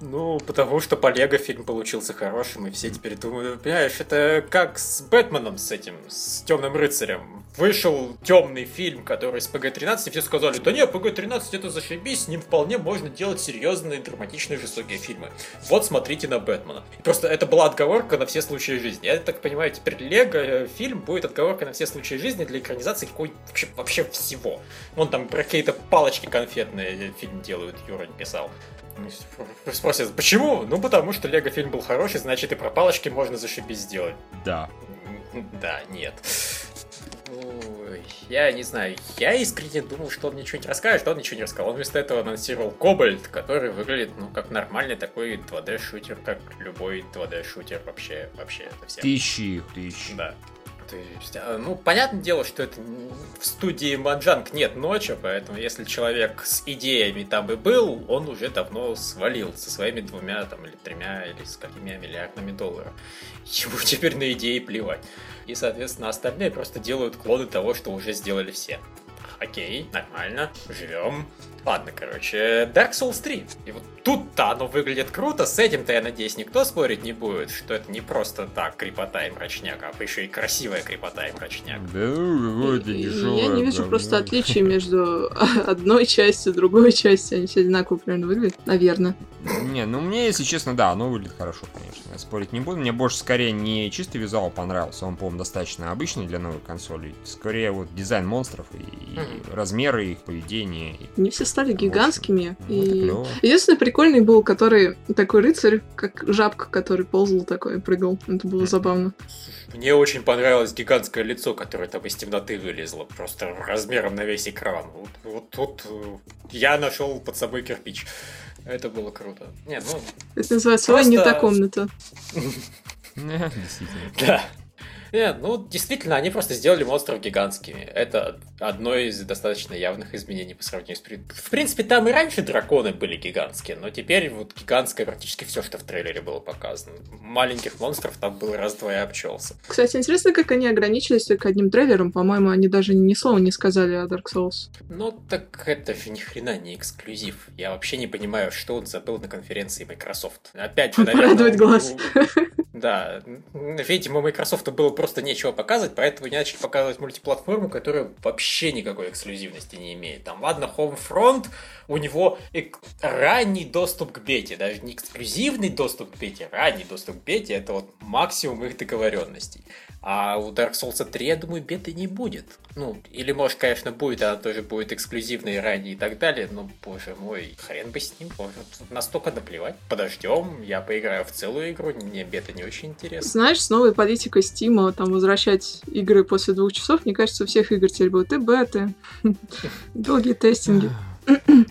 Ну, потому что по Лего фильм получился хорошим, и все теперь думают, понимаешь, это как с Бэтменом, с этим, с Темным рыцарем. Вышел темный фильм, который с ПГ-13, и все сказали, да не, ПГ-13 это зашибись, с ним вполне можно делать серьезные, драматичные, жестокие фильмы. Вот смотрите на Бэтмена. И просто это была отговорка на все случаи жизни. Я так понимаю, теперь Лего э, фильм будет отговорка на все случаи жизни для экранизации какой вообще, вообще всего. Вон там про какие-то палочки конфетные фильм делают, Юра писал. Спросят, почему? Ну, потому что Лего фильм был хороший, значит и про палочки можно зашибись сделать. Да. Да, нет. Ой, Я не знаю, я искренне думал, что он ничего не расскажет, он ничего не рассказал. Он вместо этого анонсировал Кобальт, который выглядит, ну, как нормальный такой 2D-шутер, как любой 2D-шутер вообще, вообще совсем. Тысячи, тысячи. Да. А, ну, понятное дело, что это в студии Маджанг нет ночи, поэтому если человек с идеями там и был, он уже давно свалил со своими двумя там или тремя или с какими миллиардами долларов. Ему теперь на идеи плевать. И, соответственно, остальные просто делают клоны того, что уже сделали все. Окей, нормально, живем. Ладно, короче, Dark Souls 3. И вот тут-то оно выглядит круто, с этим-то, я надеюсь, никто спорить не будет, что это не просто так крепота и мрачняк, а еще и красивая крепота и мрачняк. Да ну, какое-то дешевое. Я не вижу просто отличий между одной частью и другой частью. Они все одинаково примерно выглядят, наверное. Не, ну мне, если честно, да, оно выглядит хорошо, конечно. Я спорить не буду. Мне больше скорее не чистый визуал понравился, он, по-моему, достаточно обычный для новой консоли. Скорее вот дизайн монстров и, и размеры их поведения. и- Они все стали гигантскими. Ну, это и... клево. Единственный прикольный был, который такой рыцарь, как жабка, который ползал такой, прыгал. Это было забавно. Мне очень понравилось гигантское лицо, которое там из темноты вылезло, просто размером на весь экран. Вот, вот тут э, я нашел под собой кирпич. Это было круто. Нет, ну, Это называется «Ой, не Просто- та комната». Да. Нет, ну, действительно, они просто сделали монстров гигантскими. Это одно из достаточно явных изменений по сравнению с... В принципе, там и раньше драконы были гигантские, но теперь вот гигантское практически все, что в трейлере было показано. Маленьких монстров там было раз-два и обчелся. Кстати, интересно, как они ограничились только одним трейлером. По-моему, они даже ни слова не сказали о Dark Souls. Ну, так это же ни хрена не эксклюзив. Я вообще не понимаю, что он забыл на конференции Microsoft. Опять наверное... Порадовать глаз. Да, видимо, Microsoft было просто нечего показывать, поэтому они начали показывать мультиплатформу, которая вообще никакой эксклюзивности не имеет. Там, ладно, Homefront, у него эк- ранний доступ к бете, даже не эксклюзивный доступ к бете, ранний доступ к бете, это вот максимум их договоренностей. А у Dark Souls 3, я думаю, беты не будет. Ну, или, может, конечно, будет, она тоже будет эксклюзивной ранее и так далее, но, боже мой, хрен бы с ним, может, настолько наплевать. Подождем, я поиграю в целую игру, мне бета не очень интересно. Знаешь, с новой политикой Стима там возвращать игры после двух часов, мне кажется, у всех игр теперь будут и беты, долгие тестинги.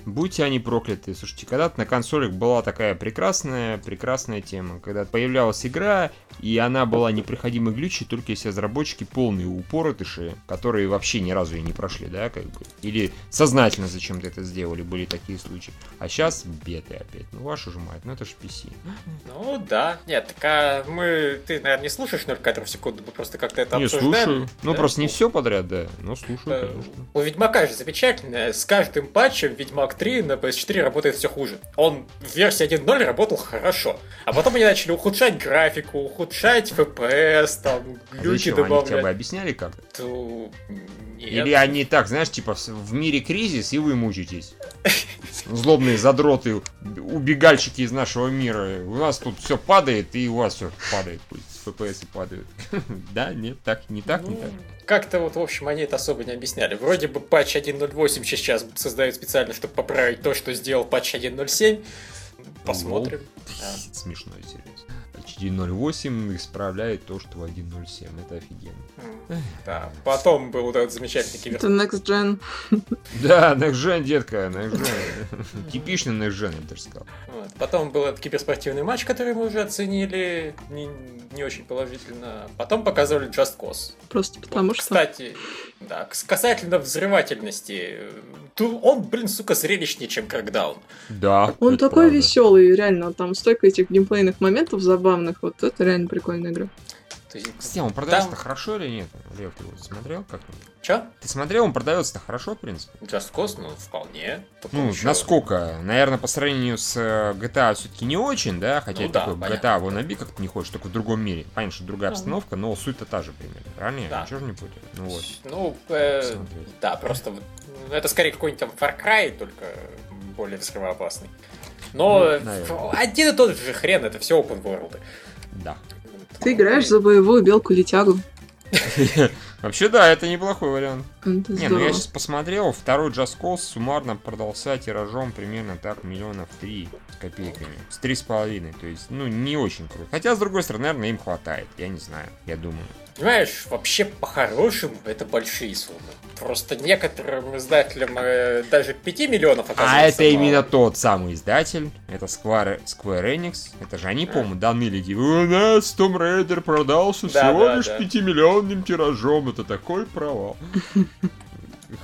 Будьте они прокляты. Слушайте, когда-то на консолях была такая прекрасная, прекрасная тема, когда появлялась игра, и она была непроходимой глючей, только если разработчики полные упоротыши, которые вообще ни разу и не прошли, да, как бы. Или сознательно зачем-то это сделали, были такие случаи. А сейчас беты опять. Ну, вашу же мать, ну это же PC. Ну да. Нет, так а мы. Ты, наверное, не слушаешь 0 кадров в секунду, мы просто как-то это не, обсуждаем. слушаю. Ну, да? просто не все подряд, да, но слушаю, конечно. У Ведьмака же замечательно. С каждым патчем Ведьмак 3 на PS4 работает все хуже. Он в версии 1.0 работал хорошо. А потом они начали ухудшать графику, ухудшать FPS, там, А глюки зачем? Они хотя бы добавлять. объясняли как-то? То- Нет. Или они так, знаешь, типа в- в мире кризис, и вы мучитесь. Злобные задроты, убегальщики из нашего мира. У нас тут все падает, и у вас все падает. Пусть FPS падают. Да, нет, так, не так, не Ну, так. Как-то вот, в общем, они это особо не объясняли. Вроде бы патч 1.08 сейчас создают специально, чтобы поправить то, что сделал патч 1.07. Посмотрим. Да. Смешно, серьезно. 1.08 исправляет то, что в 1.07. Это офигенно. Да. Потом был вот этот замечательный кибер... Это Next Gen. Да, Next Gen, детка, Next Gen. Типичный Next Gen, я бы даже сказал. Вот. Потом был этот киберспортивный матч, который мы уже оценили не, не очень положительно. Потом показывали Just Cause. Просто потому Вот, что... Кстати, да, касательно взрывательности, он, блин, сука, зрелищнее, чем Crackdown. Да. Он такой правда. веселый, реально, там столько этих геймплейных моментов забавных, вот это реально прикольная игра. То есть, Кстати, он продается-то там- хорошо или нет? Лев, ты вот смотрел как-нибудь? Чё? Ты смотрел, он продается-то хорошо, в принципе? Just Cause, ну, вполне. Ну, ещё- насколько? Наверное, по сравнению с э, GTA все-таки не очень, да? Хотя Ну это да, такой понятно. GTA wannabe как-то не хочешь, только в другом мире. Понятно, что другая обстановка, но суть-то та же примерно. Правильно? Да. Ничего же не будет. Ну вот. Ну, э, Посмотреть. да, просто ну, это скорее какой-нибудь там Far Cry, только более взрывоопасный. Но Ну, один и тот же хрен, это все open world. Да. Ты играешь за боевую белку-летягу. Вообще, да, это неплохой вариант. Это Не, ну здорово. я сейчас посмотрел, второй Just Cause суммарно продался тиражом примерно так миллионов три с копейками. С три с половиной, то есть, ну, не очень круто. Хотя, с другой стороны, наверное, им хватает, я не знаю, я думаю. Понимаешь, вообще по-хорошему это большие суммы. Просто некоторым издателям э, даже 5 миллионов А оказывается это мало. именно тот самый издатель, это Square, Square Enix, это же они, по-моему, данные типа, у нас Tomb Raider продался Да, всего да, лишь да. 5-миллионным тиражом, это такой провал.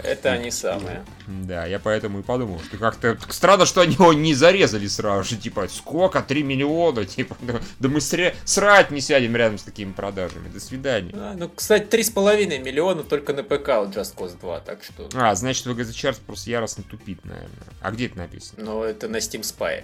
Это они самые. Да, я поэтому и подумал, что как-то странно, что они его не зарезали сразу же, типа, сколько, 3 миллиона, типа, да, мы сре- срать не сядем рядом с такими продажами, до свидания. А, ну, кстати, 3,5 миллиона только на ПК у Just Cause 2, так что... А, значит, VGZ Charts просто яростно тупит, наверное. А где это написано? Но это на Steam Spy.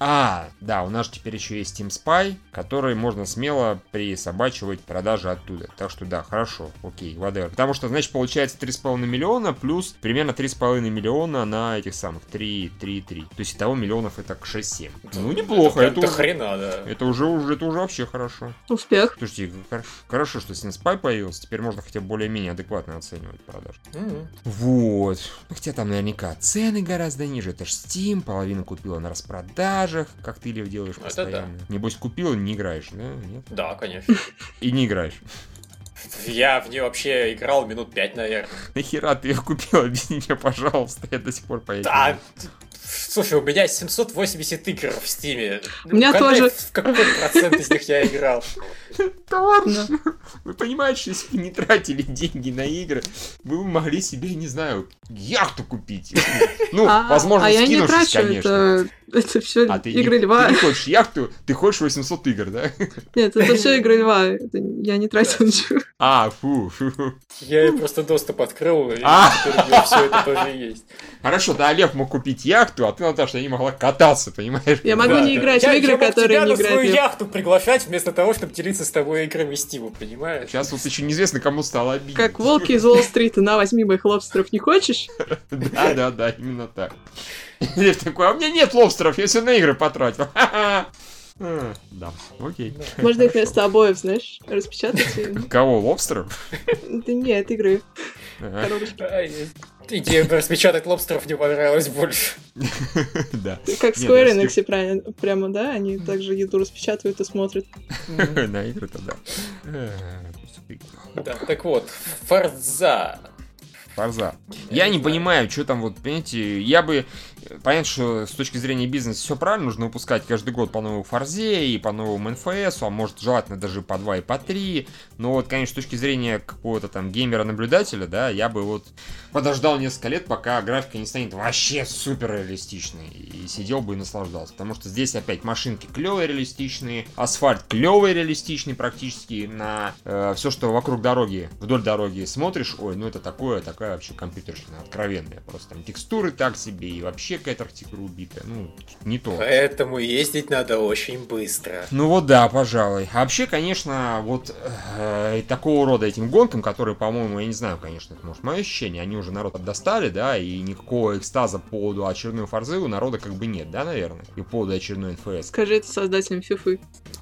А, да, у нас же теперь еще есть Steam Spy, который можно смело присобачивать продажи оттуда. Так что да, хорошо, окей, whatever. Потому что, значит, получается 3,5 миллиона плюс примерно 3,5 миллиона на этих самых 3, 3, 3. То есть итого миллионов это к 6-7. Ну, неплохо. Это, Это, это уже, хрена, да. это, уже, уже, это уже вообще хорошо. Успех. Слушайте, хор- хорошо, что Steam Spy появился. Теперь можно хотя бы более-менее адекватно оценивать продажи. Мгм. Вот. Хотя там наверняка цены гораздо ниже. Это ж Steam, половину купила на распродажах, как ты, Лев, делаешь Это постоянно. Небось, купил не играешь, да? Нет? Да, конечно. И не играешь. Я в нее вообще играл минут 5, наверное. Нахера ты ее купил? Объясни мне, пожалуйста. Я до сих пор по этим- Да, слушай, у меня 780 игр в Стиме. У меня Угадай, тоже. В какой процент из них я играл? Товарищ, вы понимаете, что если бы не тратили деньги на игры, вы бы могли себе, не знаю, яхту купить. Ну, А- возможно, а я не скинувшись, трачу, конечно. это, это все А игры льва. ты хочешь яхту, ты хочешь 800 игр, да? Нет, это все игры льва. Я не тратил ничего. А, фу, фу. Я ей просто доступ открыл, и А. все это тоже есть. Хорошо, да, Олег мог купить яхту, а ты, Наташа, не могла кататься, понимаешь? Я могу не играть Я- в игры, я которые не свою играют. Лев. яхту приглашать, вместо того, чтобы делиться с тобой играми Стима, понимаешь? Сейчас вот еще неизвестно, кому стало обидно. Как волки из Уолл-стрита, на, возьми моих лобстеров, не хочешь? Да, да, да, именно так. Лев такой, а у меня нет лобстеров, я все на игры потратил. А, Да, окей. Можно их вместо обоев, знаешь, распечатать. Кого, лобстеров? Да нет, игры. Коробочки. Идея распечатать лобстеров мне понравилась больше. Да, Как Square я Enix, правильно, прямо, да? Они также еду распечатывают и смотрят. на игры-то да. Да, так вот, Форза. Фарза. Я не не понимаю, что там вот, понимаете, я бы... Понятно, что с точки зрения бизнеса все правильно, нужно выпускать каждый год по новому Фарзе и по новому НФС, а может желательно даже по 2 и по 3. Но вот, конечно, с точки зрения какого-то там геймера-наблюдателя, да, я бы вот подождал несколько лет, пока графика не станет вообще супер реалистичной. И сидел бы и наслаждался. Потому что здесь опять машинки клевые реалистичные, асфальт клевый реалистичный практически на все, что вокруг дороги, вдоль дороги смотришь, ой, ну это такое, такая вообще компьютерщина откровенная. Просто там текстуры так себе и вообще какая-то архитектура убитая. Ну, не то. Поэтому ездить надо очень быстро. Ну вот да, пожалуй. А вообще, конечно, вот э, такого рода этим гонкам, которые, по-моему, я не знаю, конечно, это может мое ощущение, они уже народ достали, да, и никакого экстаза по поводу очередной форзы у народа как бы нет, да, наверное, и по поводу очередной НФС. Скажи это создателям фифы.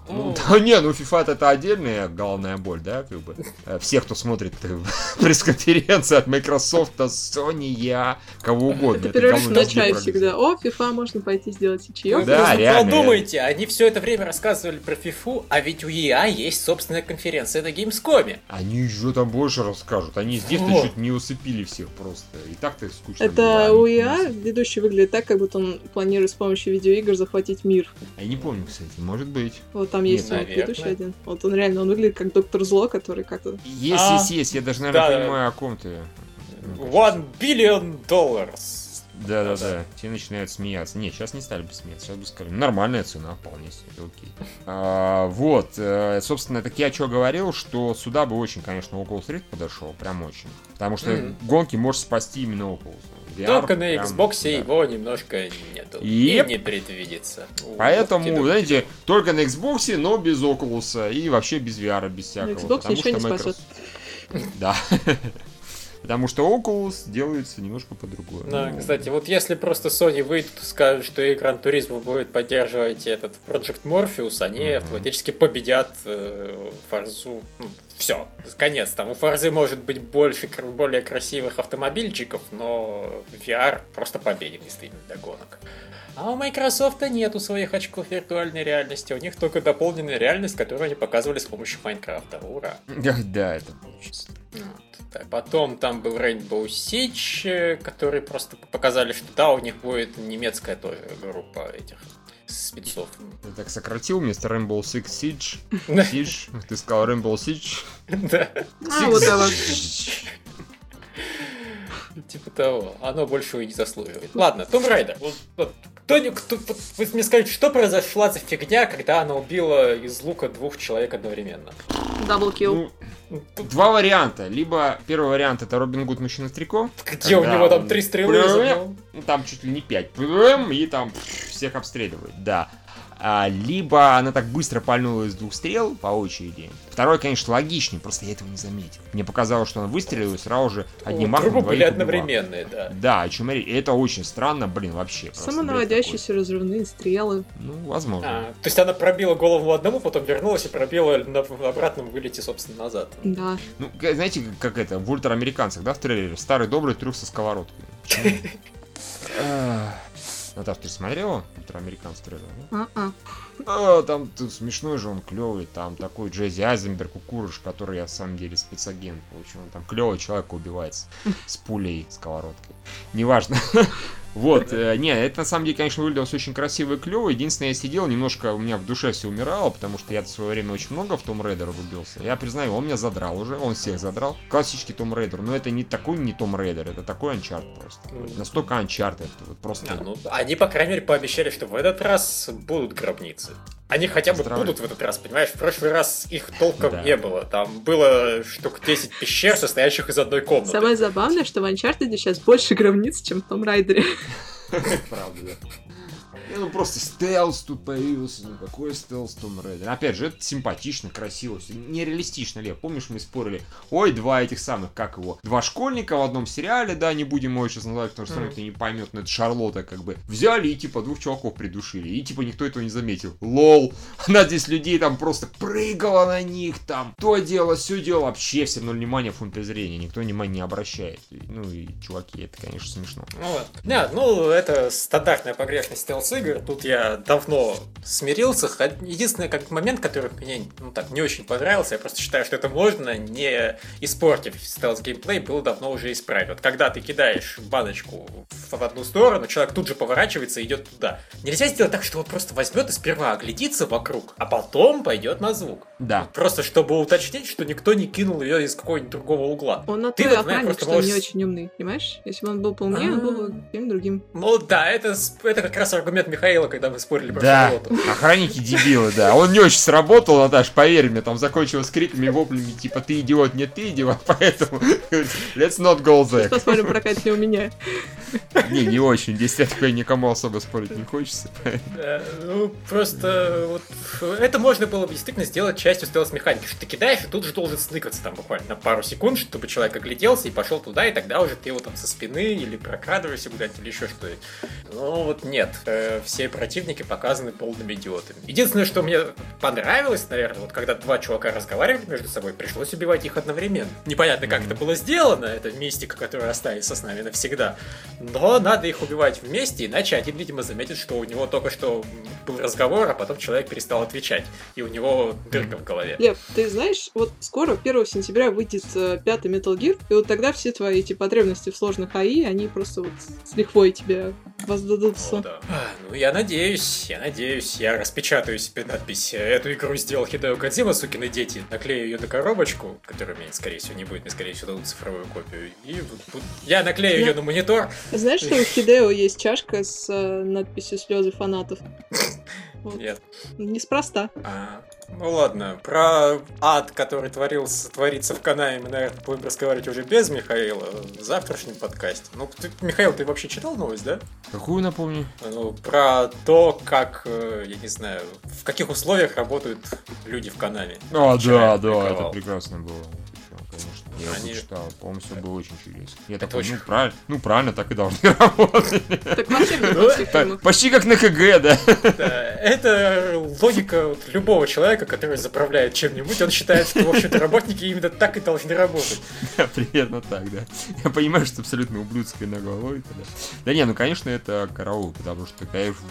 Ну, да не, ну FIFA это отдельная головная боль, да, как бы. Э, Все, кто смотрит э, пресс-конференции от Microsoft, Sony, я, кого угодно. Это перерыв на чай. Всегда. О, фифа, можно пойти сделать чаек. Да, реально, подумайте, они все это время рассказывали про фифу, а ведь у EA есть собственная конференция на Gamescom. Они еще там больше расскажут. Они здесь-то Вот. чуть не усыпили всех просто. И так-то скучно Это было, у не- ведущий выглядит так, как будто он планирует с помощью видеоигр захватить мир. А Я не помню, кстати, может быть. Вот там Нет, есть вот наверное. ведущий один. Вот он реально, он выглядит как доктор Зло, который как-то... Есть, А, есть, есть. Я даже, наверное, да. понимаю, о ком ты. One billion dollars. Да-да-да, все начинают смеяться. Нет, сейчас не стали бы смеяться, сейчас бы сказали, нормальная цена, вполне себе, окей. А, вот, э, собственно, так я что говорил, что сюда бы очень, конечно, Oculus Rift подошел, прям очень. Потому что Мгм. гонки может спасти именно Oculus. VR Только на прям, Xbox да. его немножко нету. Еп. И не предвидится. Поэтому, тебе- знаете, только на Xbox, но без Oculus. И вообще без VR, без всякого. Xbox потому ничего не что спасет. Microsoft- Да. Потому что Oculus делается немножко по-другому. Да, Ну, кстати, вот если просто Sony выйдут и скажут, что Gran Turismo будет поддерживать этот Project Morpheus, они Мгм. автоматически победят э, Форзу. Все, конец. Там у Форзы может быть больше, более красивых автомобильчиков, но VR просто победит действительно для гонок. А у Microsoft нету своих очков виртуальной реальности. У них только дополненная реальность, которую они показывали с помощью Майнкрафта. Ура! Да, это получится. Потом там был Rainbow Siege, э, который просто показали, что да, у них будет немецкая тоже группа этих спецов. Ты так сократил вместо Rainbow Six Siege. Siege. Ты сказал Rainbow Siege. Да. А, вот это. Типа того. Оно больше и не заслуживает. Ладно, Том Райдер. Вот, вот, кто, кто, вы мне скажите, что произошла за фигня, когда она убила из лука двух человек одновременно? Даблкил. Ну, два варианта. Либо первый вариант это Робин Гуд мужчина в трико. Где у него там три стрелы? Ну, там чуть ли не пять. И там всех обстреливает. Да. А, либо она так быстро пальнула из двух стрел по очереди. Второй, конечно, логичнее, просто я этого не заметил. Мне показалось, что она выстрелила и сразу же одним махом Трубы были одновременные, да. Да, о чем это очень странно, блин, вообще. Самонаводящиеся разрывные стрелы. Ну, возможно. А, то есть она пробила голову одному, потом вернулась и пробила на обратном вылете, собственно, назад. Да. Ну, знаете, как это, в ультраамериканцах, да, в трейлере? Старый добрый трюк со сковородкой. Наташ, ты смотрела ультраамериканский трейлер? А-а. А, там смешной же он, клевый, там такой Джези Айзенберг, Кукурыш, который я, на самом деле спецагент, получил. Он там клевый человек убивается с пулей, сковородкой. Неважно. Вот, э, не, это на самом деле, конечно, выглядело очень красиво и клево. Единственное, я сидел, немножко у меня в душе все умирало, потому что я в свое время очень много в Том Рейдера влюбился. Я признаю, он меня задрал уже, он всех задрал. Классический Том Рейдер, но это не такой не Том Рейдер, это такой анчарт просто. Настолько Uncharted, это вот просто... А, ну, они, по крайней мере, пообещали, что в этот раз будут гробницы. Они хотя бы Здравия. будут в этот раз, понимаешь? В прошлый раз их толком да. не было. Там было штук 10 пещер, состоящих из одной комнаты. Самое забавное, что в Uncharted сейчас больше гробниц, чем в Tomb Raider е. Правда, да. Не, ну просто стелс тут появился, ну какой стелс Tomb Raider. Опять же, это симпатично, красиво, нереалистично, Лев. Помнишь, мы спорили, ой, два этих самых, как его, два школьника в одном сериале, да, не будем его сейчас называть, потому что mm. кто не поймет, но это Шарлотта как бы. Взяли и типа двух чуваков придушили, и типа никто этого не заметил. Лол, она здесь людей там просто прыгала на них, там, то дело, все дело, вообще все равно внимания фон презрения, никто внимания не обращает. Ну и чуваки, это, конечно, смешно. Ну, нет, ну, это стандартная погрешность стелс игр. Тут я давно смирился. Единственный как момент, который мне ну, так, не очень понравился, я просто считаю, что это можно, не испортив стелс геймплей, было давно уже исправить. Вот когда ты кидаешь баночку в одну сторону, человек тут же поворачивается и идет туда. Нельзя сделать так, что он просто возьмет и сперва оглядится вокруг, а потом пойдет на звук. Да. Просто чтобы уточнить, что никто не кинул ее из какого-нибудь другого угла. Он на ты, охранник, что можешь... не очень умный, понимаешь? Если бы он был полнее, он был бы каким другим. Ну да, это, это как раз аргумент Михаила, когда мы спорили про да. Шарлотту. охранники дебилы, да. Он не очень сработал, Наташ, поверь мне, там закончилось криками, воплями, типа, ты идиот, нет, ты идиот, поэтому let's not go there. Посмотрим, прокатит ли у меня. Не, не очень, здесь я такой никому особо спорить не хочется. Да, ну, просто вот, это можно было бы действительно сделать частью стелс-механики, что ты кидаешь, и тут же должен сныкаться там буквально на пару секунд, чтобы человек огляделся и пошел туда, и тогда уже ты его там со спины или прокрадываешься куда-нибудь, или еще что-то. Ну вот нет, э, все противники показаны полными идиотами. Единственное, что мне понравилось, наверное, вот когда два чувака разговаривали между собой, пришлось убивать их одновременно. Непонятно, как это было сделано, это мистика, которая останется с нами навсегда. Но надо их убивать вместе, иначе один, видимо, заметит, что у него только что был разговор, а потом человек перестал отвечать, и у него дырка в голове. Лев, ты знаешь, вот скоро, 1 сентября, выйдет э, пятый Metal Gear, и вот тогда все твои эти потребности в сложных АИ, они просто вот с лихвой тебе воздадутся. О, да. Ну, я надеюсь, я надеюсь, я распечатаю себе надпись «Эту игру сделал Хидео Кадзима, сукины дети», наклею ее на коробочку, которая мне, скорее всего, не будет, мне, скорее всего, дадут цифровую копию, и я наклею я... ее на монитор. Знаешь, что у Хидео есть чашка с э, надписью «Слезы фанатов»? Нет. Неспроста. А, ну ладно, про ад, который творился, творится в Канае, мы, наверное, будем разговаривать уже без Михаила в завтрашнем подкасте. Ну, ты, Михаил, ты вообще читал новость, да? Какую, напомню? Ну, про то, как, э, я не знаю, в каких условиях работают люди в Канаме. А, да, да, это прекрасно было. Я Они... его читал, по-моему, все было очень чудесно. Я такой, очень... ну, правильно, ну, правильно, так и должны работать. Так вообще Почти как на КГ, да. Это логика любого человека, который заправляет чем-нибудь, он считает, что, в общем-то, работники именно так и должны работать. Да, примерно так, да. Я понимаю, что абсолютно ублюдская на головой. Да не, ну, конечно, это караул, потому что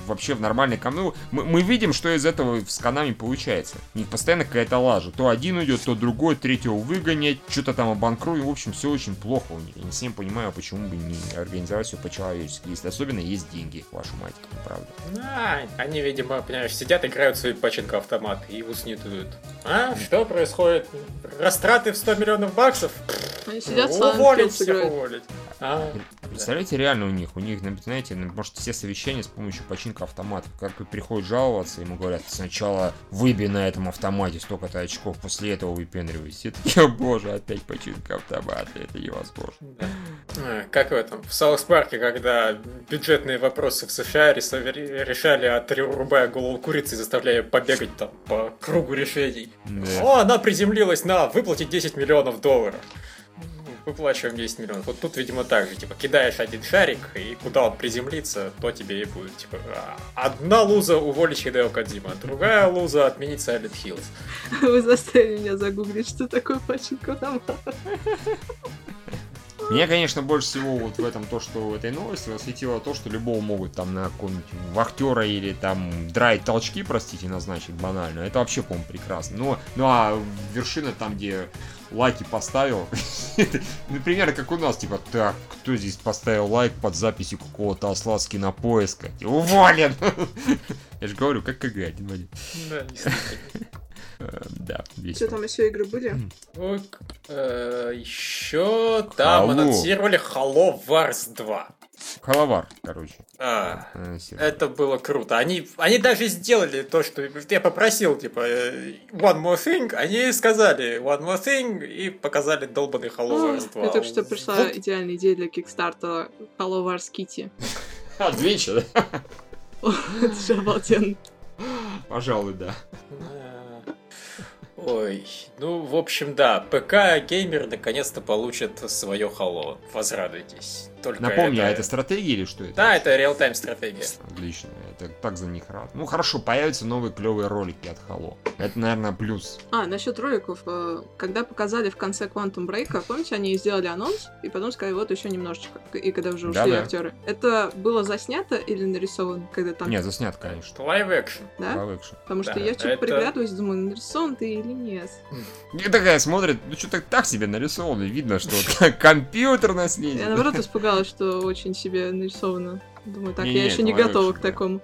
вообще в нормальной команде... Мы видим, что из этого с канами получается. Не постоянно какая-то лажа. То один идет, то другой, третьего выгонять, что-то там обанкруем. В общем, все очень плохо у них. Я не всем понимаю, почему бы не организовать все по-человечески. Если особенно есть деньги, вашу мать, правда. А, они, видимо, понимаешь, сидят, играют в свои паченко автомат и уснитывают. А, что происходит? Растраты в 100 миллионов баксов? Они сидят, уволить всех уволить. А, Представляете, да. реально у них, у них, знаете, может, все совещания с помощью починка автоматов. Как приходят жаловаться, ему говорят, сначала выбей на этом автомате столько-то очков, после этого выпендривайся. Все боже, опять починка автомата, это невозможно. Да. А, как в этом, в Саус Парке, когда бюджетные вопросы в США решали, отрубая голову курицы, заставляя побегать там по кругу решений. Да. О, она приземлилась на выплатить 10 миллионов долларов выплачиваем 10 миллионов. Вот тут, видимо, так же, типа, кидаешь один шарик, и куда он приземлится, то тебе и будет, типа, «А, одна луза уволить Хидео Кадзима, другая луза отменить Silent Hills. Вы заставили меня загуглить, что такое пачинка автомата. Меня, конечно, больше всего вот в этом то, что в этой новости восхитило то, что любого могут там на какого-нибудь вахтера или там драйт толчки, простите, назначить банально. Это вообще, по-моему, прекрасно. Но, ну а вершина там, где лайки поставил. Например, как у нас, типа, так, кто здесь поставил лайк под записью какого-то осла с кинопоиска? Уволен! Я же говорю, как КГ, один в один. Да, Да, Что там еще игры были? Э, еще там анонсировали Halo Wars 2. Халавар, короче. А, это было круто. Они, они даже сделали то, что я попросил, типа, э, one more thing. Они сказали one more thing и показали долбанный Halo Wars 2. Я только что пришла вот. идеальная идея для Kickstarter а Halo Wars Kitty. Отлично, да? Это же обалденно. Пожалуй, да. Ой, ну, в общем, да, ПК-геймер наконец-то получит свое Halo. Возрадуйтесь. Только Напомню, это... а это стратегия или что это? Да, это real-time стратегия. Отлично, это так за них рад. Ну хорошо, появятся новые клевые ролики от Halo. Это, наверное, плюс. А, насчет роликов. Э, когда показали в конце Quantum Break, помните, они сделали анонс, и потом сказали, вот еще немножечко. И когда уже ушли да, актеры. Это было заснято или нарисовано, когда там... Нет, заснято, конечно. Live action. Да? Live action. Потому что да, я что-то это... приглядываюсь, думаю, нарисован ты или нет. И такая смотрит, ну что-то так себе нарисовано, видно, что компьютер наследие. Я наоборот испугалась, что очень себе нарисовано. Думаю, так, не, я не, еще не готова к такому.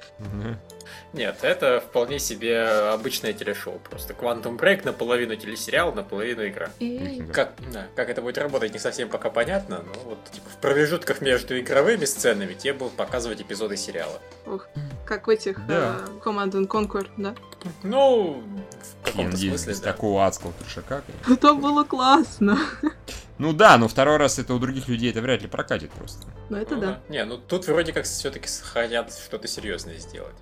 Нет, это вполне себе обычное телешоу. Просто Quantum Break наполовину телесериал, наполовину игра. Как, да, как это будет работать, не совсем пока понятно, но вот типа, в промежутках между игровыми сценами тебе будут показывать эпизоды сериала. Ух, как в этих да. uh, Command and Conquer, да? Ну, в каком-то смысле, да. такого адского трешака. Это было классно. Ну да, но второй раз это у других людей это вряд ли прокатит просто. Ну это ну, да. да. Не, ну тут вроде как все-таки хотят что-то серьезное сделать.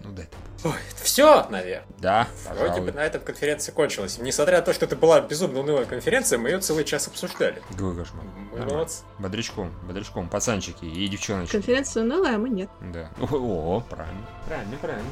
Ну да. Ой, все, наверное. Да, пожалуй. Вроде бы на этом конференция кончилась. Несмотря на то, что это была безумно унылая конференция, мы ее целый час обсуждали. Какой кошмар. Мы молодцы. Бодрячком, бодрячком, пацанчики и девчоночки. Конференция унылая, а мы нет. Да. О, о правильно. Правильно, правильно.